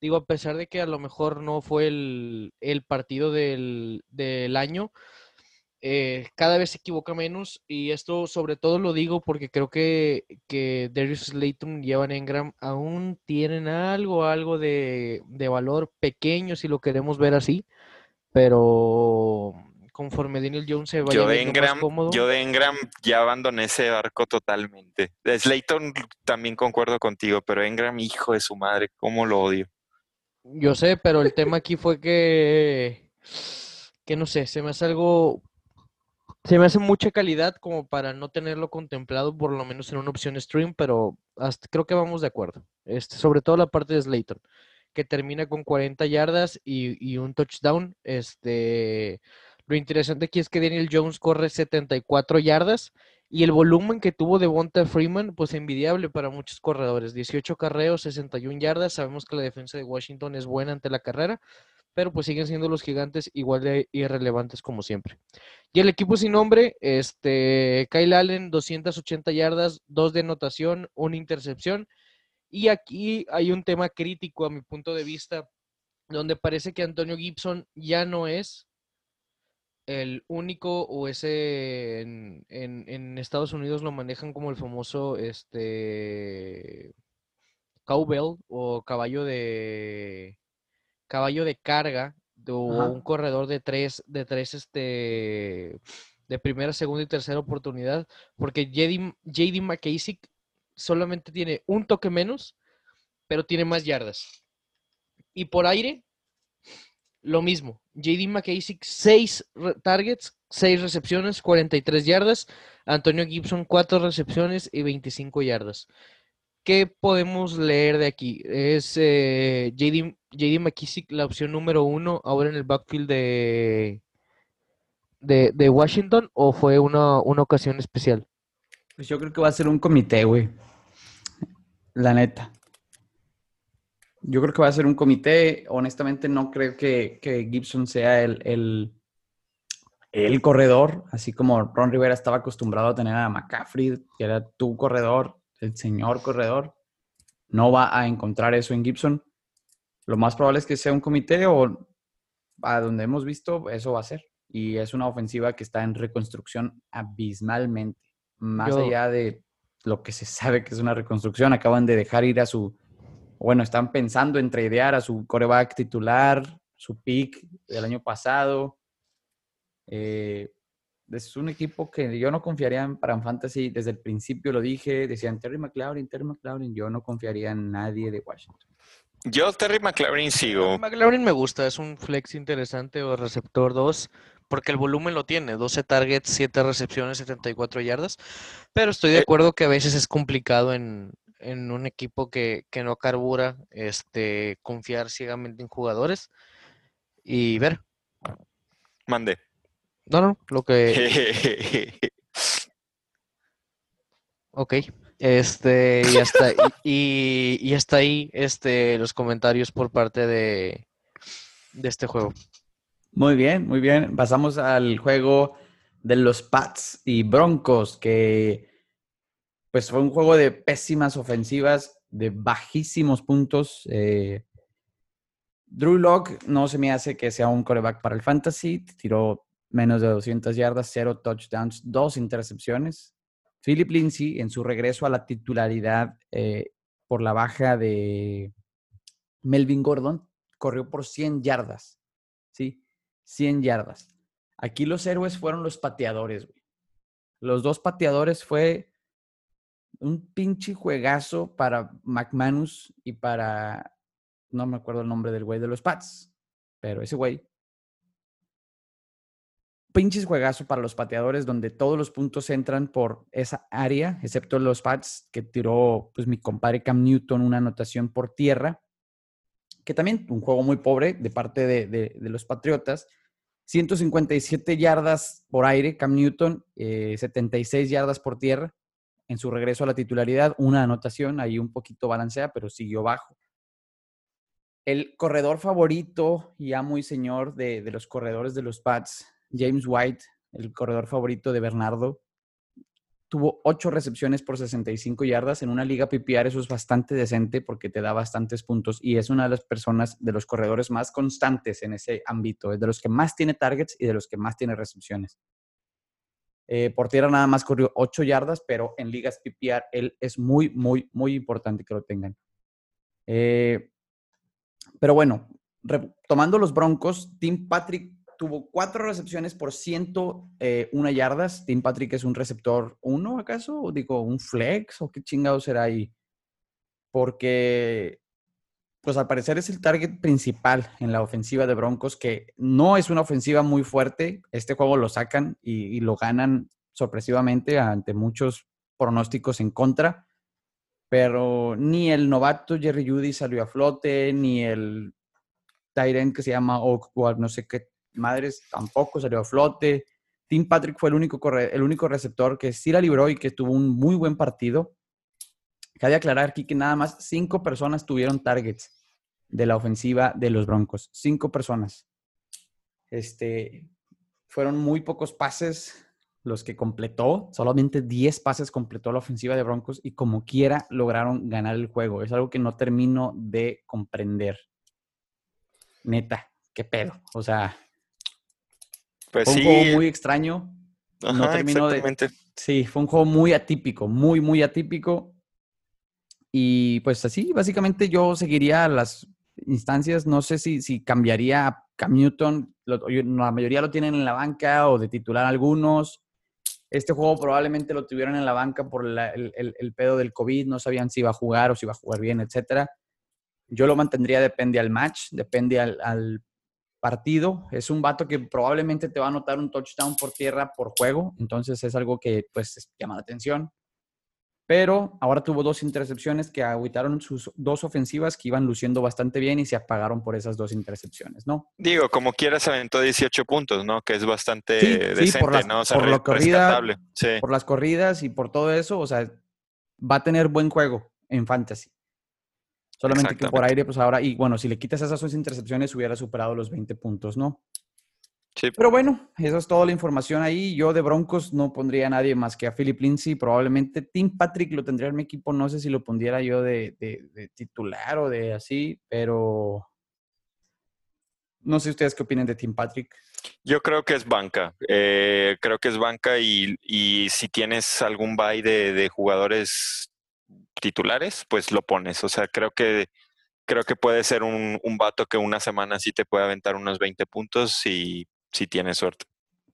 Digo, a pesar de que a lo mejor no fue el, el partido del, del año, eh, cada vez se equivoca menos y esto sobre todo lo digo porque creo que, que Darius Slayton y Evan Engram aún tienen algo, algo de, valor pequeño si lo queremos ver así, pero conforme Daniel Jones se vaya yo de Engram, cómodo. Yo de Engram ya abandoné ese barco totalmente. De Slayton también concuerdo contigo, pero Engram, hijo de su madre, cómo lo odio. Yo sé, pero el tema aquí fue que, que no sé, se me hace algo se me hace mucha calidad como para no tenerlo contemplado por lo menos en una opción stream, pero creo que vamos de acuerdo. Este, sobre todo la parte de Slayton, que termina con 40 yardas y, un touchdown. Este, lo interesante aquí es que Daniel Jones corre 74 yardas y el volumen que tuvo de Bonta Freeman, pues envidiable para muchos corredores. 18 carreos, 61 yardas. Sabemos que la defensa de Washington es buena ante la carrera, pero pues siguen siendo los gigantes igual de irrelevantes como siempre. Y el equipo sin nombre, este, Kyle Allen, 280 yardas, dos de anotación, una intercepción. Y aquí hay un tema crítico a mi punto de vista, donde parece que Antonio Gibson ya no es el único o ese en, en Estados Unidos lo manejan como el famoso este cowbell o caballo de caballo de carga de un corredor de tres, de tres, este, de primera, segunda y tercera oportunidad, porque JD, JD McKassick solamente tiene un toque menos, pero tiene más yardas. Y por aire, lo mismo. JD McKassick, seis targets, seis recepciones, 43 yardas. Antonio Gibson, cuatro recepciones y 25 yardas. ¿Qué podemos leer de aquí? ¿Es eh, JD, McKissick la opción número uno ahora en el backfield de, de, Washington o fue una, ocasión especial? Pues yo creo que va a ser un comité, güey. La neta. Yo creo que va a ser un comité. Honestamente, no creo que, Gibson sea el, el, el, corredor, así como Ron Rivera estaba acostumbrado a tener a McCaffrey, que era tu corredor el señor corredor, no va a encontrar eso en Gibson. Lo más probable es que sea un comité o a donde hemos visto, eso va a ser. Y es una ofensiva que está en reconstrucción abismalmente. más allá de lo que se sabe que es una reconstrucción, acaban de dejar ir a su, bueno, están pensando en tradear a su coreback titular, su pick del año pasado. Eh, es un equipo que yo no confiaría en para fantasy. Desde el principio lo dije, decían Terry McLaurin, Terry McLaurin. Yo no confiaría en nadie de Washington. Yo Terry McLaurin sigo. McLaurin me gusta, es un flex interesante o receptor 2, porque el volumen lo tiene, 12 targets, 7 recepciones, 74 yardas, pero estoy de eh, acuerdo que a veces es complicado en, un equipo que, no carbura, este, confiar ciegamente en jugadores y ver. Mande. No, no, lo que... ok. Este, y hasta, y, y hasta ahí este, los comentarios por parte de, de este juego. Muy bien, muy bien. Pasamos al juego de los Pats y Broncos, que pues fue un juego de pésimas ofensivas, de bajísimos puntos. Eh, Drew Locke no se me hace que sea un coreback para el fantasy. Tiró menos de 200 yardas, cero touchdowns, dos intercepciones. Philip Lindsay, en su regreso a la titularidad eh, por la baja de Melvin Gordon, corrió por 100 yardas, ¿sí? 100 yardas. Aquí los héroes fueron los pateadores, güey. Los dos pateadores fue un pinche juegazo para McManus y para, no me acuerdo el nombre del güey de los Pats, pero ese güey pinches juegazo para los pateadores donde todos los puntos entran por esa área, excepto los pads que tiró pues mi compadre Cam Newton una anotación por tierra, que también un juego muy pobre de parte de, los Patriotas. 157 yardas por aire, Cam Newton, 76 eh, yardas por tierra en su regreso a la titularidad, una anotación, ahí un poquito balancea, pero siguió bajo. El corredor favorito, ya muy señor de, de los corredores de los Pats, James White, el corredor favorito de Bernardo, tuvo ocho recepciones por 65 yardas. En una liga PPR eso es bastante decente porque te da bastantes puntos y es una de las personas, de los corredores más constantes en ese ámbito, es de los que más tiene targets y de los que más tiene recepciones. Eh, por tierra nada más corrió ocho yardas, pero en ligas PPR él es muy, muy, muy importante que lo tengan. Eh, pero bueno, tomando los Broncos, Tim Patrick tuvo cuatro recepciones por 101 eh, yardas. Tim Patrick es un receptor uno, ¿acaso? ¿O digo, un flex? ¿O qué chingado será ahí? Porque, pues al parecer es el target principal en la ofensiva de Broncos, que no es una ofensiva muy fuerte. Este juego lo sacan y, lo ganan sorpresivamente ante muchos pronósticos en contra. Pero ni el novato Jerry Judy salió a flote, ni el Tyrant que se llama Oakward, no sé qué Madres tampoco salió a flote. Tim Patrick fue el único, el único receptor que sí la libró y que tuvo un muy buen partido. Cabe aclarar aquí que nada más cinco personas tuvieron targets de la ofensiva de los Broncos. Cinco personas. Este, fueron muy pocos pases los que completó. Solamente 10 pases completó la ofensiva de Broncos y como quiera lograron ganar el juego. Es algo que no termino de comprender. Neta, qué pedo. O sea, pues fue un juego muy extraño. no terminó de. Sí, fue un juego muy atípico, muy, muy atípico. Y pues así, básicamente yo seguiría las instancias. No sé si, si cambiaría a Cam Newton. la mayoría lo tienen en la banca o de titular algunos. Este juego probablemente lo tuvieron en la banca por el, pedo del COVID. No sabían si iba a jugar o si iba a jugar bien, etcétera. Yo lo mantendría, depende al match, depende al, al partido. Es un vato que probablemente te va a anotar un touchdown por tierra por juego, entonces es algo que pues llama la atención. Pero ahora tuvo dos intercepciones que agüitaron sus dos ofensivas que iban luciendo bastante bien y se apagaron por esas dos intercepciones, ¿no? Digo, como quiera se aventó 18 puntos, ¿no? Que es bastante decente, por ¿no? por, lo corrida, por las corridas y por todo eso, o sea, va a tener buen juego en fantasy. Solamente que por aire, pues ahora, y bueno, si le quitas esas dos intercepciones, hubiera superado los 20 puntos, ¿no? Sí. Pero bueno, esa es toda la información ahí. Yo de Broncos no pondría a nadie más que a Philip Lindsay. Probablemente Tim Patrick lo tendría en mi equipo. No sé si lo pondría yo de, titular o de así, pero No sé ustedes qué opinan de Tim Patrick. Yo creo que es banca. Eh, creo que es banca y, si tienes algún buy de, jugadores titulares, pues lo pones. O sea, creo que creo que puede ser un, un vato que una semana sí te puede aventar unos 20 puntos si, si tiene suerte.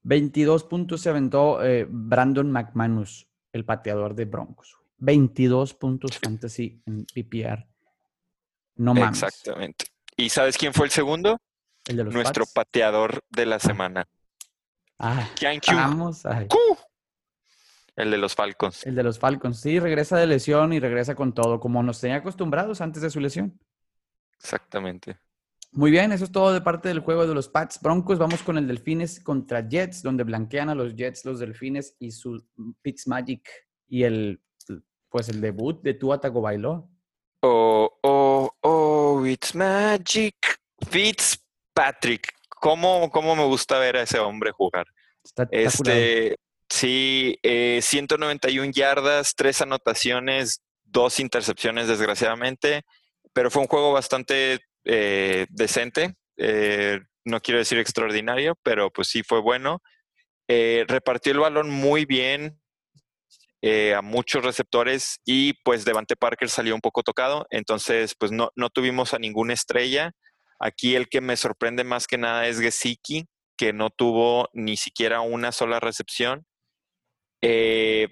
22 puntos se aventó eh, Brandon McManus, el pateador de Broncos. 22 puntos fantasy en PPR. No mames. Exactamente. ¿Y sabes quién fue el segundo? El de los Nuestro pateador de la semana. Ah, vamos. El de los Falcons. El de los Falcons. Sí, regresa de lesión y regresa con todo, como nos tenía acostumbrados antes de su lesión. Exactamente. Muy bien, eso es todo de parte del juego de los Pats Broncos. Vamos con el Delfines contra Jets, donde blanquean a los Jets, los Delfines y su Pitts Magic y el pues el debut de Tua Tagovailoa. Oh, oh, oh, it's magic. Fitzpatrick. ¿Cómo, ¿Cómo me gusta ver a ese hombre jugar? este, sí, 191 eh, yardas, tres anotaciones, dos intercepciones, desgraciadamente, pero fue un juego bastante eh, decente. Eh, no quiero decir extraordinario, pero pues sí fue bueno. repartió el balón muy bien, eh, a muchos receptores y pues Devante Parker salió un poco tocado, entonces pues no, no tuvimos a ninguna estrella. Aquí el que me sorprende más que nada es Gesicki, que no tuvo ni siquiera una sola recepción. Eh,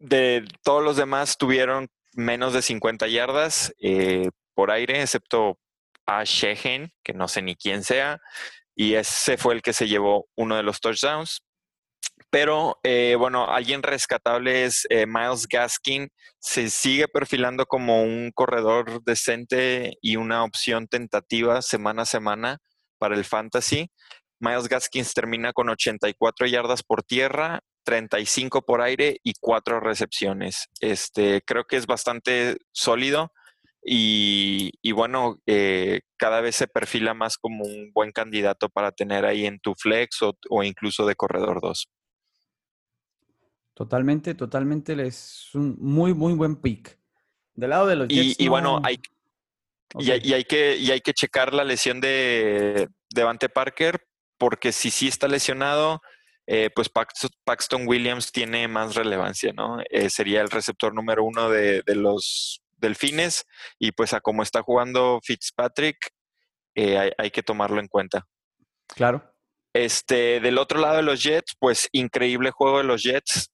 de todos los demás tuvieron menos de 50 yardas eh, por aire, excepto a Shehen, que no sé ni quién sea, y ese fue el que se llevó uno de los touchdowns. Pero eh, bueno, alguien rescatable es Miles Gaskin. Se sigue perfilando como un corredor decente y una opción tentativa semana a semana para el fantasy. Miles Gaskins termina con 84 yardas por tierra, 35 por aire y 4 recepciones. Este, creo que es bastante sólido y, bueno, eh, cada vez se perfila más como un buen candidato para tener ahí en tu flex o, o incluso de corredor 2. Totalmente, totalmente. Es un muy, muy buen pick. Del lado de los Jets. Y, bueno, hay, y, hay que, y hay que checar la lesión de Devante Parker, porque si sí está lesionado, eh, pues Paxton Williams tiene más relevancia, ¿no? Eh, sería el receptor número uno de, los Delfines, y pues a cómo está jugando Fitzpatrick, eh, hay, hay, que tomarlo en cuenta. Claro. Este, del otro lado de los Jets, pues increíble juego de los Jets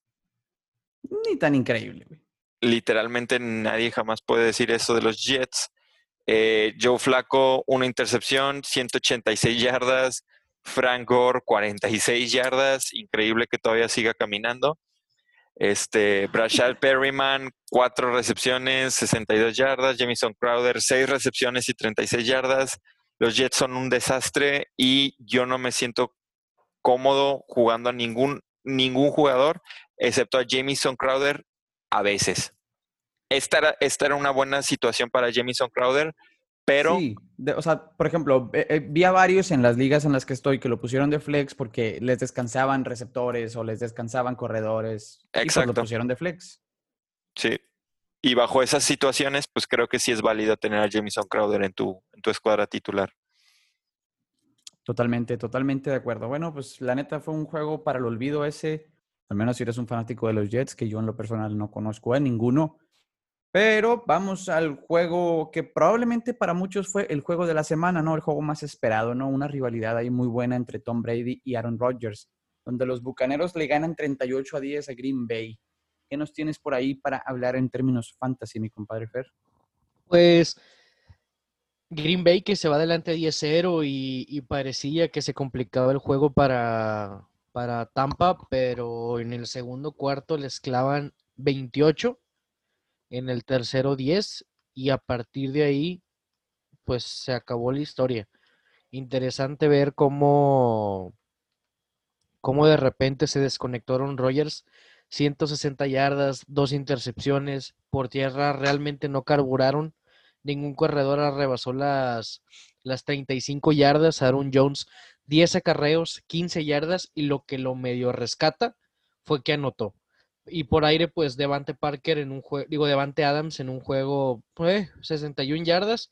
ni tan increíble, güey. Literalmente nadie jamás puede decir eso de los Jets. Joe Flaco, una intercepción, 186 yardas. Frank Gore, 46 yardas. Increíble que todavía siga caminando. Este, Brashad Perryman, cuatro recepciones, 62 yardas. Jamison Crowder, seis recepciones y 36 yardas. Los Jets son un desastre y yo no me siento cómodo jugando a ningún, ningún jugador excepto a Jamison Crowder a veces. Esta esta era una buena situación para Jamison Crowder, pero... Sí, o sea, por ejemplo, eh, eh, vi a varios en las ligas en las que estoy que lo pusieron de flex porque les descansaban receptores o les descansaban corredores. Pues Exacto. Y lo pusieron de flex. Sí. Y bajo esas situaciones, pues creo que sí es válido tener a Jamison Crowder en tu, en tu escuadra titular. Totalmente, totalmente de acuerdo. Bueno, pues la neta fue un juego para el olvido ese al menos si eres un fanático de los Jets, que yo en lo personal no conozco a ninguno. Pero vamos al juego que probablemente para muchos fue el juego de la semana, ¿no? El juego más esperado, ¿no? Una rivalidad ahí muy buena entre Tom Brady y Aaron Rodgers, donde los Bucaneros le ganan 38 a 10 a Green Bay. ¿Qué nos tienes por ahí para hablar en términos fantasy, mi compadre Fer? Pues Green Bay que se va adelante 10-0 y, y parecía que se complicaba el juego para, para Tampa, pero en el segundo cuarto les clavan 28, en el tercero 10 y a partir de ahí pues se acabó la historia. Interesante ver cómo, cómo de repente se desconectaron Rogers, 160 yardas, dos intercepciones, por tierra realmente no carburaron, ningún corredor rebasó las, las 35 yardas, Aaron Jones 10 acarreos, 15 yardas y lo que lo medio rescata fue que anotó. Y por aire, pues Devante Parker en un juego, digo, Devante Adams en un juego, pues, 61 yardas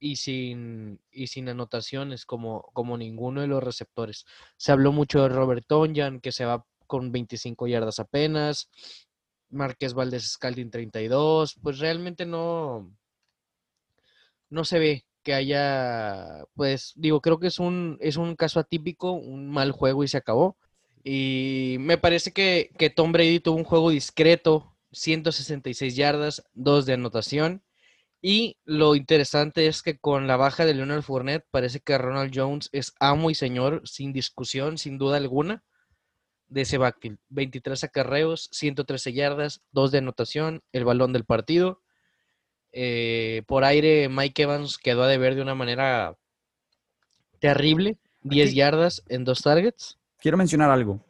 y sin, y sin anotaciones como, como ninguno de los receptores. Se habló mucho de Robert Tonyan, que se va con 25 yardas apenas. Márquez Valdés Scalding 32. Pues realmente no, no se ve que haya, pues digo, creo que es un, es un caso atípico, un mal juego y se acabó. Y me parece que, que Tom Brady tuvo un juego discreto, 166 yardas, 2 de anotación. Y lo interesante es que con la baja de Leonard Fournette parece que Ronald Jones es amo y señor, sin discusión, sin duda alguna, de ese backfield. 23 acarreos, 113 yardas, 2 de anotación, el balón del partido. Eh, por aire, Mike Evans quedó a deber de una manera terrible. 10 yardas en dos targets. Quiero mencionar algo.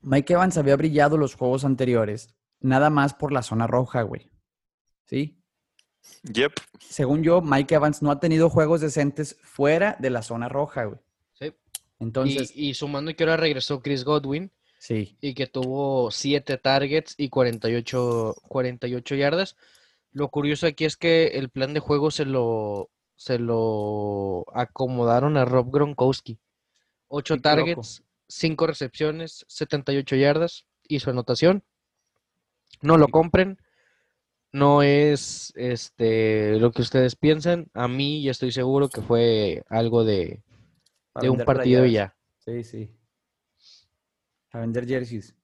Mike Evans había brillado los juegos anteriores, nada más por la zona roja, güey. ¿Sí? Yep. Según yo, Mike Evans no ha tenido juegos decentes fuera de la zona roja, güey. Sí. Entonces. Y, sumando que ahora regresó Chris Godwin. Sí. Y que tuvo 7 targets y 48, 48 yardas. Lo curioso aquí es que el plan de juego se lo, se lo acomodaron a Rob Gronkowski. Ocho targets, cinco recepciones, 78 yardas y su anotación. No lo compren. No es este lo que ustedes piensan. A mí ya estoy seguro que fue algo de, de un partido y ya. Sí, sí. A vender jerseys.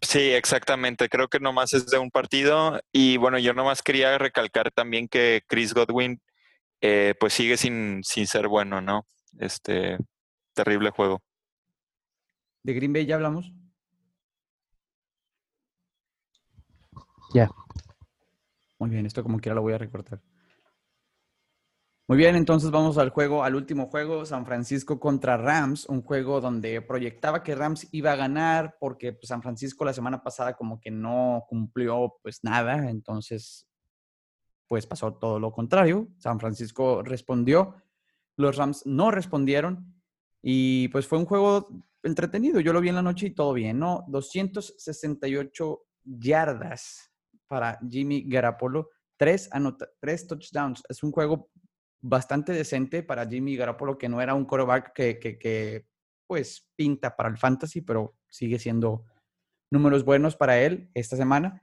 Sí, exactamente. Creo que nomás es de un partido. Y bueno, yo nomás quería recalcar también que Chris Godwin, eh, pues sigue sin, sin ser bueno, ¿no? Este terrible juego. ¿De Green Bay ya hablamos? Ya. Muy bien, esto como quiera lo voy a recortar. Muy bien, entonces vamos al juego, al último juego, San Francisco contra Rams, un juego donde proyectaba que Rams iba a ganar porque pues, San Francisco la semana pasada como que no cumplió pues nada, entonces pues pasó todo lo contrario. San Francisco respondió, los Rams no respondieron y pues fue un juego entretenido. Yo lo vi en la noche y todo bien, ¿no? 268 yardas para Jimmy Garapolo, tres, tres touchdowns. Es un juego bastante decente para Jimmy Garoppolo, que no era un quarterback que, que, pues pinta para el fantasy, pero sigue siendo números buenos para él esta semana.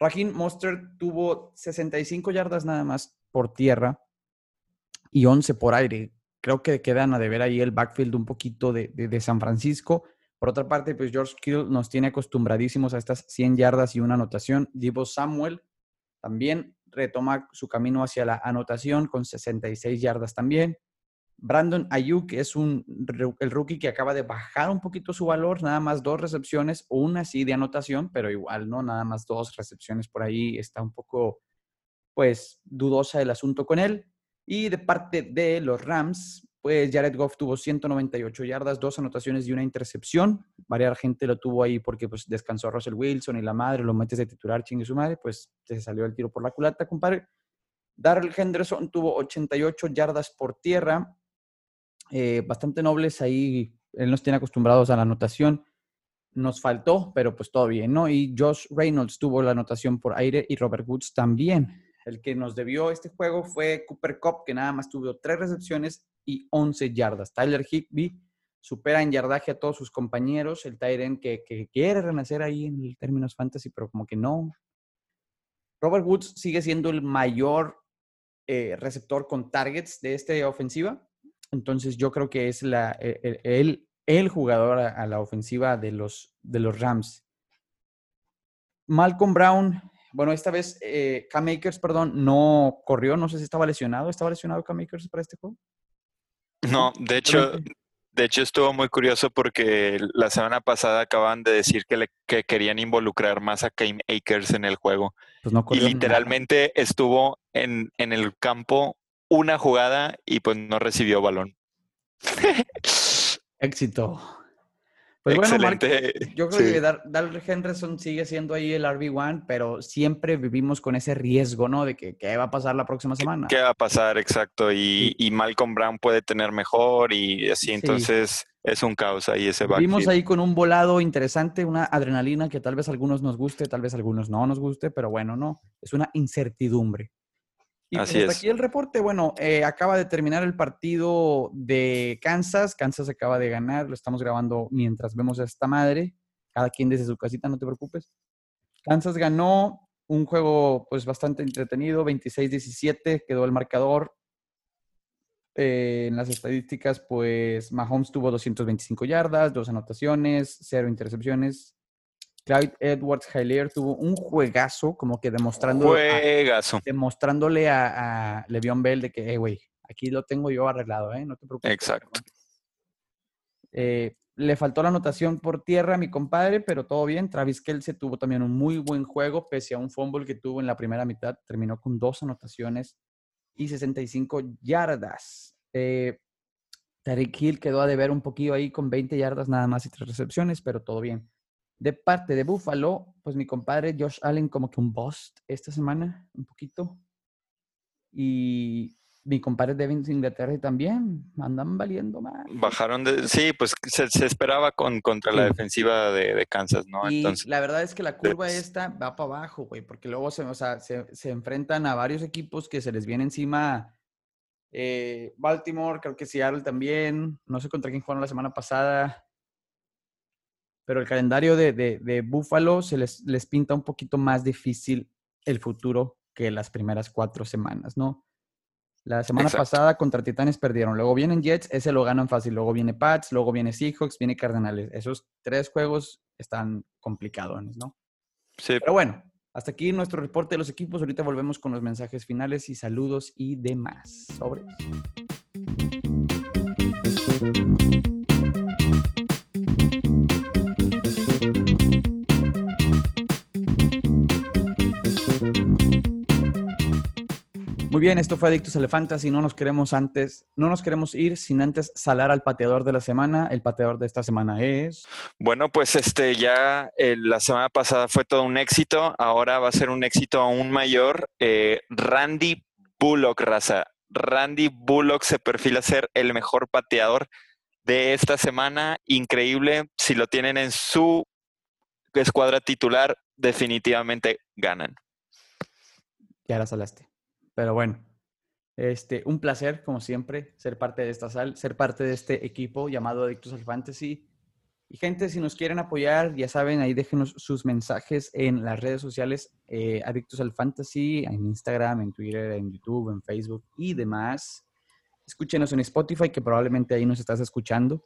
Raheem Monster tuvo 65 yardas nada más por tierra y 11 por aire. Creo que quedan a deber ahí el backfield un poquito de, de, San Francisco. Por otra parte, pues George Kittle nos tiene acostumbradísimos a estas 100 yardas y una anotación. Divo Samuel también retoma su camino hacia la anotación con 66 yardas también. Brandon Ayuk es un, el rookie que acaba de bajar un poquito su valor, nada más dos recepciones, una sí de anotación, pero igual, ¿no? Nada más dos recepciones por ahí, está un poco, pues, dudosa el asunto con él. Y de parte de los Rams, pues Jared Goff tuvo 198 yardas, dos anotaciones y una intercepción. Varias gente lo tuvo ahí porque pues descansó Russell Wilson y la madre, lo metes de titular, chingue su madre, pues se salió el tiro por la culata, compadre. Darrell Henderson tuvo 88 yardas por tierra, eh, bastante nobles ahí, él nos tiene acostumbrados a la anotación. Nos faltó, pero pues todo bien, ¿no? Y Josh Reynolds tuvo la anotación por aire y Robert Woods también. El que nos debió este juego fue Cooper Cup, que nada más tuvo tres recepciones y 11 yardas. Tyler Higby supera en yardaje a todos sus compañeros. El Tyren que, quiere renacer ahí en términos fantasy, pero como que no. Robert Woods sigue siendo el mayor eh, receptor con targets de esta ofensiva. Entonces yo creo que es la, e, e, el, el, jugador a, la ofensiva de los, de los Rams. Malcolm Brown, bueno, esta vez eh, Cam Akers, perdón, no corrió, no sé si estaba lesionado. ¿Estaba lesionado Cam Akers para este juego? No, de hecho, de hecho estuvo muy curioso porque la semana pasada acaban de decir que, le, que querían involucrar más a Cam Akers en el juego. Pues y literalmente estuvo en, en el campo una jugada y pues no recibió balón. Éxito. Pues Excelente. yo creo que Dar Henderson sigue siendo ahí el RB1, pero siempre vivimos con ese riesgo, ¿no? De que qué va a pasar la próxima semana. ¿Qué, va a pasar? Exacto. Y, y, Malcolm Brown puede tener mejor y así, entonces es un caos ahí ese backfield. Vimos ahí con un volado interesante, una adrenalina que tal vez a algunos nos guste, tal vez a algunos no nos guste, pero bueno, no, es una incertidumbre. Y pues hasta aquí el reporte. Bueno, eh, acaba de terminar el partido de Kansas. Kansas acaba de ganar. Lo estamos grabando mientras vemos a esta madre. Cada quien desde su casita, no te preocupes. Kansas ganó un juego pues bastante entretenido, 26-17 quedó el marcador. Eh, en las estadísticas, pues Mahomes tuvo 225 yardas, dos anotaciones, cero intercepciones. Clyde Edwards Hilaire tuvo un juegazo, como que demostrando juegazo. demostrándole a, a Le'Veon Bell de que, hey, güey, aquí lo tengo yo arreglado, ¿eh? No te preocupes. Exacto. Eh, le faltó la anotación por tierra a mi compadre, pero todo bien. Travis Kelce tuvo también un muy buen juego, pese a un fumble que tuvo en la primera mitad. Terminó con dos anotaciones y 65 yardas. Eh, Tariq Hill quedó a deber un poquillo ahí con 20 yardas nada más y tres recepciones, pero todo bien. De parte de Buffalo, pues mi compadre Josh Allen como que un bust esta semana, un poquito. Y mi compadre Devin Inglaterra también andan valiendo más. Bajaron de, sí, pues se, esperaba con, contra la defensiva de, Kansas, ¿no? Y la verdad es que la curva esta va para abajo, güey, porque luego se, o sea, se, enfrentan a varios equipos que se les viene encima. Eh, Baltimore, creo que Seattle también, no sé contra quién jugaron la semana pasada, pero el calendario de, de, Buffalo se les, les pinta un poquito más difícil el futuro que las primeras cuatro semanas, ¿no? La semana pasada contra Titanes perdieron. Luego vienen Jets, ese lo ganan fácil. Luego viene Pats, luego viene Seahawks, viene Cardenales. Esos tres juegos están complicados, ¿no? Sí. Pero bueno, hasta aquí nuestro reporte de los equipos. Ahorita volvemos con los mensajes finales y saludos y demás. Sobre. Muy bien, esto fue Adictos Elefantas y no nos queremos antes, no nos queremos ir sin antes salar al pateador de la semana. El pateador de esta semana es. Bueno, pues este ya eh, la semana pasada fue todo un éxito, ahora va a ser un éxito aún mayor. Eh, Randy Bullock, raza. Randy Bullock se perfila ser el mejor pateador de esta semana. Increíble. Si lo tienen en su escuadra titular, definitivamente ganan. Ya la salaste. Pero bueno, este, un placer, como siempre, ser parte de esta sal, ser parte de este equipo llamado Adictos al Fantasy. Y gente, si nos quieren apoyar, ya saben, ahí déjenos sus mensajes en las redes sociales eh, Adictos al Fantasy, en Instagram, en Twitter, en YouTube, en Facebook y demás. Escúchenos en Spotify, que probablemente ahí nos estás escuchando.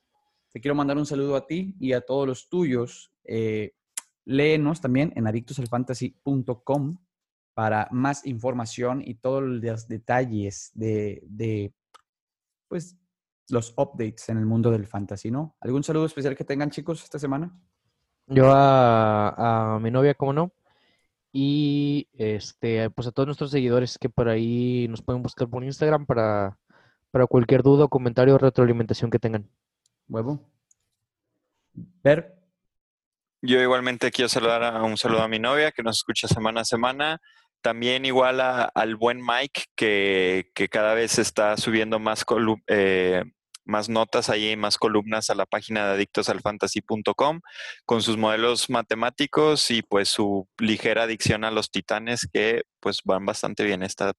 Te quiero mandar un saludo a ti y a todos los tuyos. Eh, léenos también en adictosalfantasy.com para más información y todos los detalles de, pues, los updates en el mundo del fantasy, ¿no? ¿Algún saludo especial que tengan, chicos, esta semana? Yo a, mi novia, ¿cómo no? Y este, pues a todos nuestros seguidores que por ahí nos pueden buscar por Instagram para, para cualquier duda, comentario o retroalimentación que tengan. Huevo. Ver. Yo igualmente quiero saludar a un saludo a mi novia que nos escucha semana a semana también igual al buen Mike, que, cada vez está subiendo más, eh, más notas ahí, más columnas a la página de adictosalfantasy.com con sus modelos matemáticos y pues su ligera adicción a los titanes que pues van bastante bien esta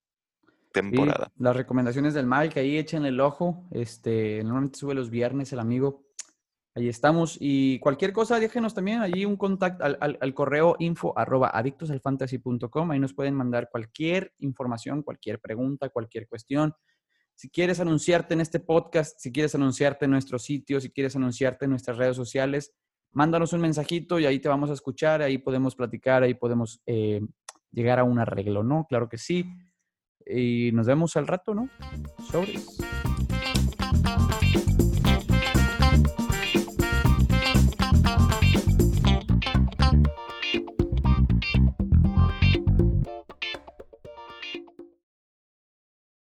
temporada. las recomendaciones del Mike, ahí echen el ojo. Este, normalmente sube los viernes el amigo. Ahí estamos. Y cualquier cosa, déjenos también allí un contacto al, correo info arroba adictosalfantasy.com. Ahí nos pueden mandar cualquier información, cualquier pregunta, cualquier cuestión. Si quieres anunciarte en este podcast, si quieres anunciarte en nuestro sitio, si quieres anunciarte en nuestras redes sociales, mándanos un mensajito y ahí te vamos a escuchar, ahí podemos platicar, ahí podemos eh, llegar a un arreglo, ¿no? Claro que sí. Y nos vemos al rato, ¿no? Sobres.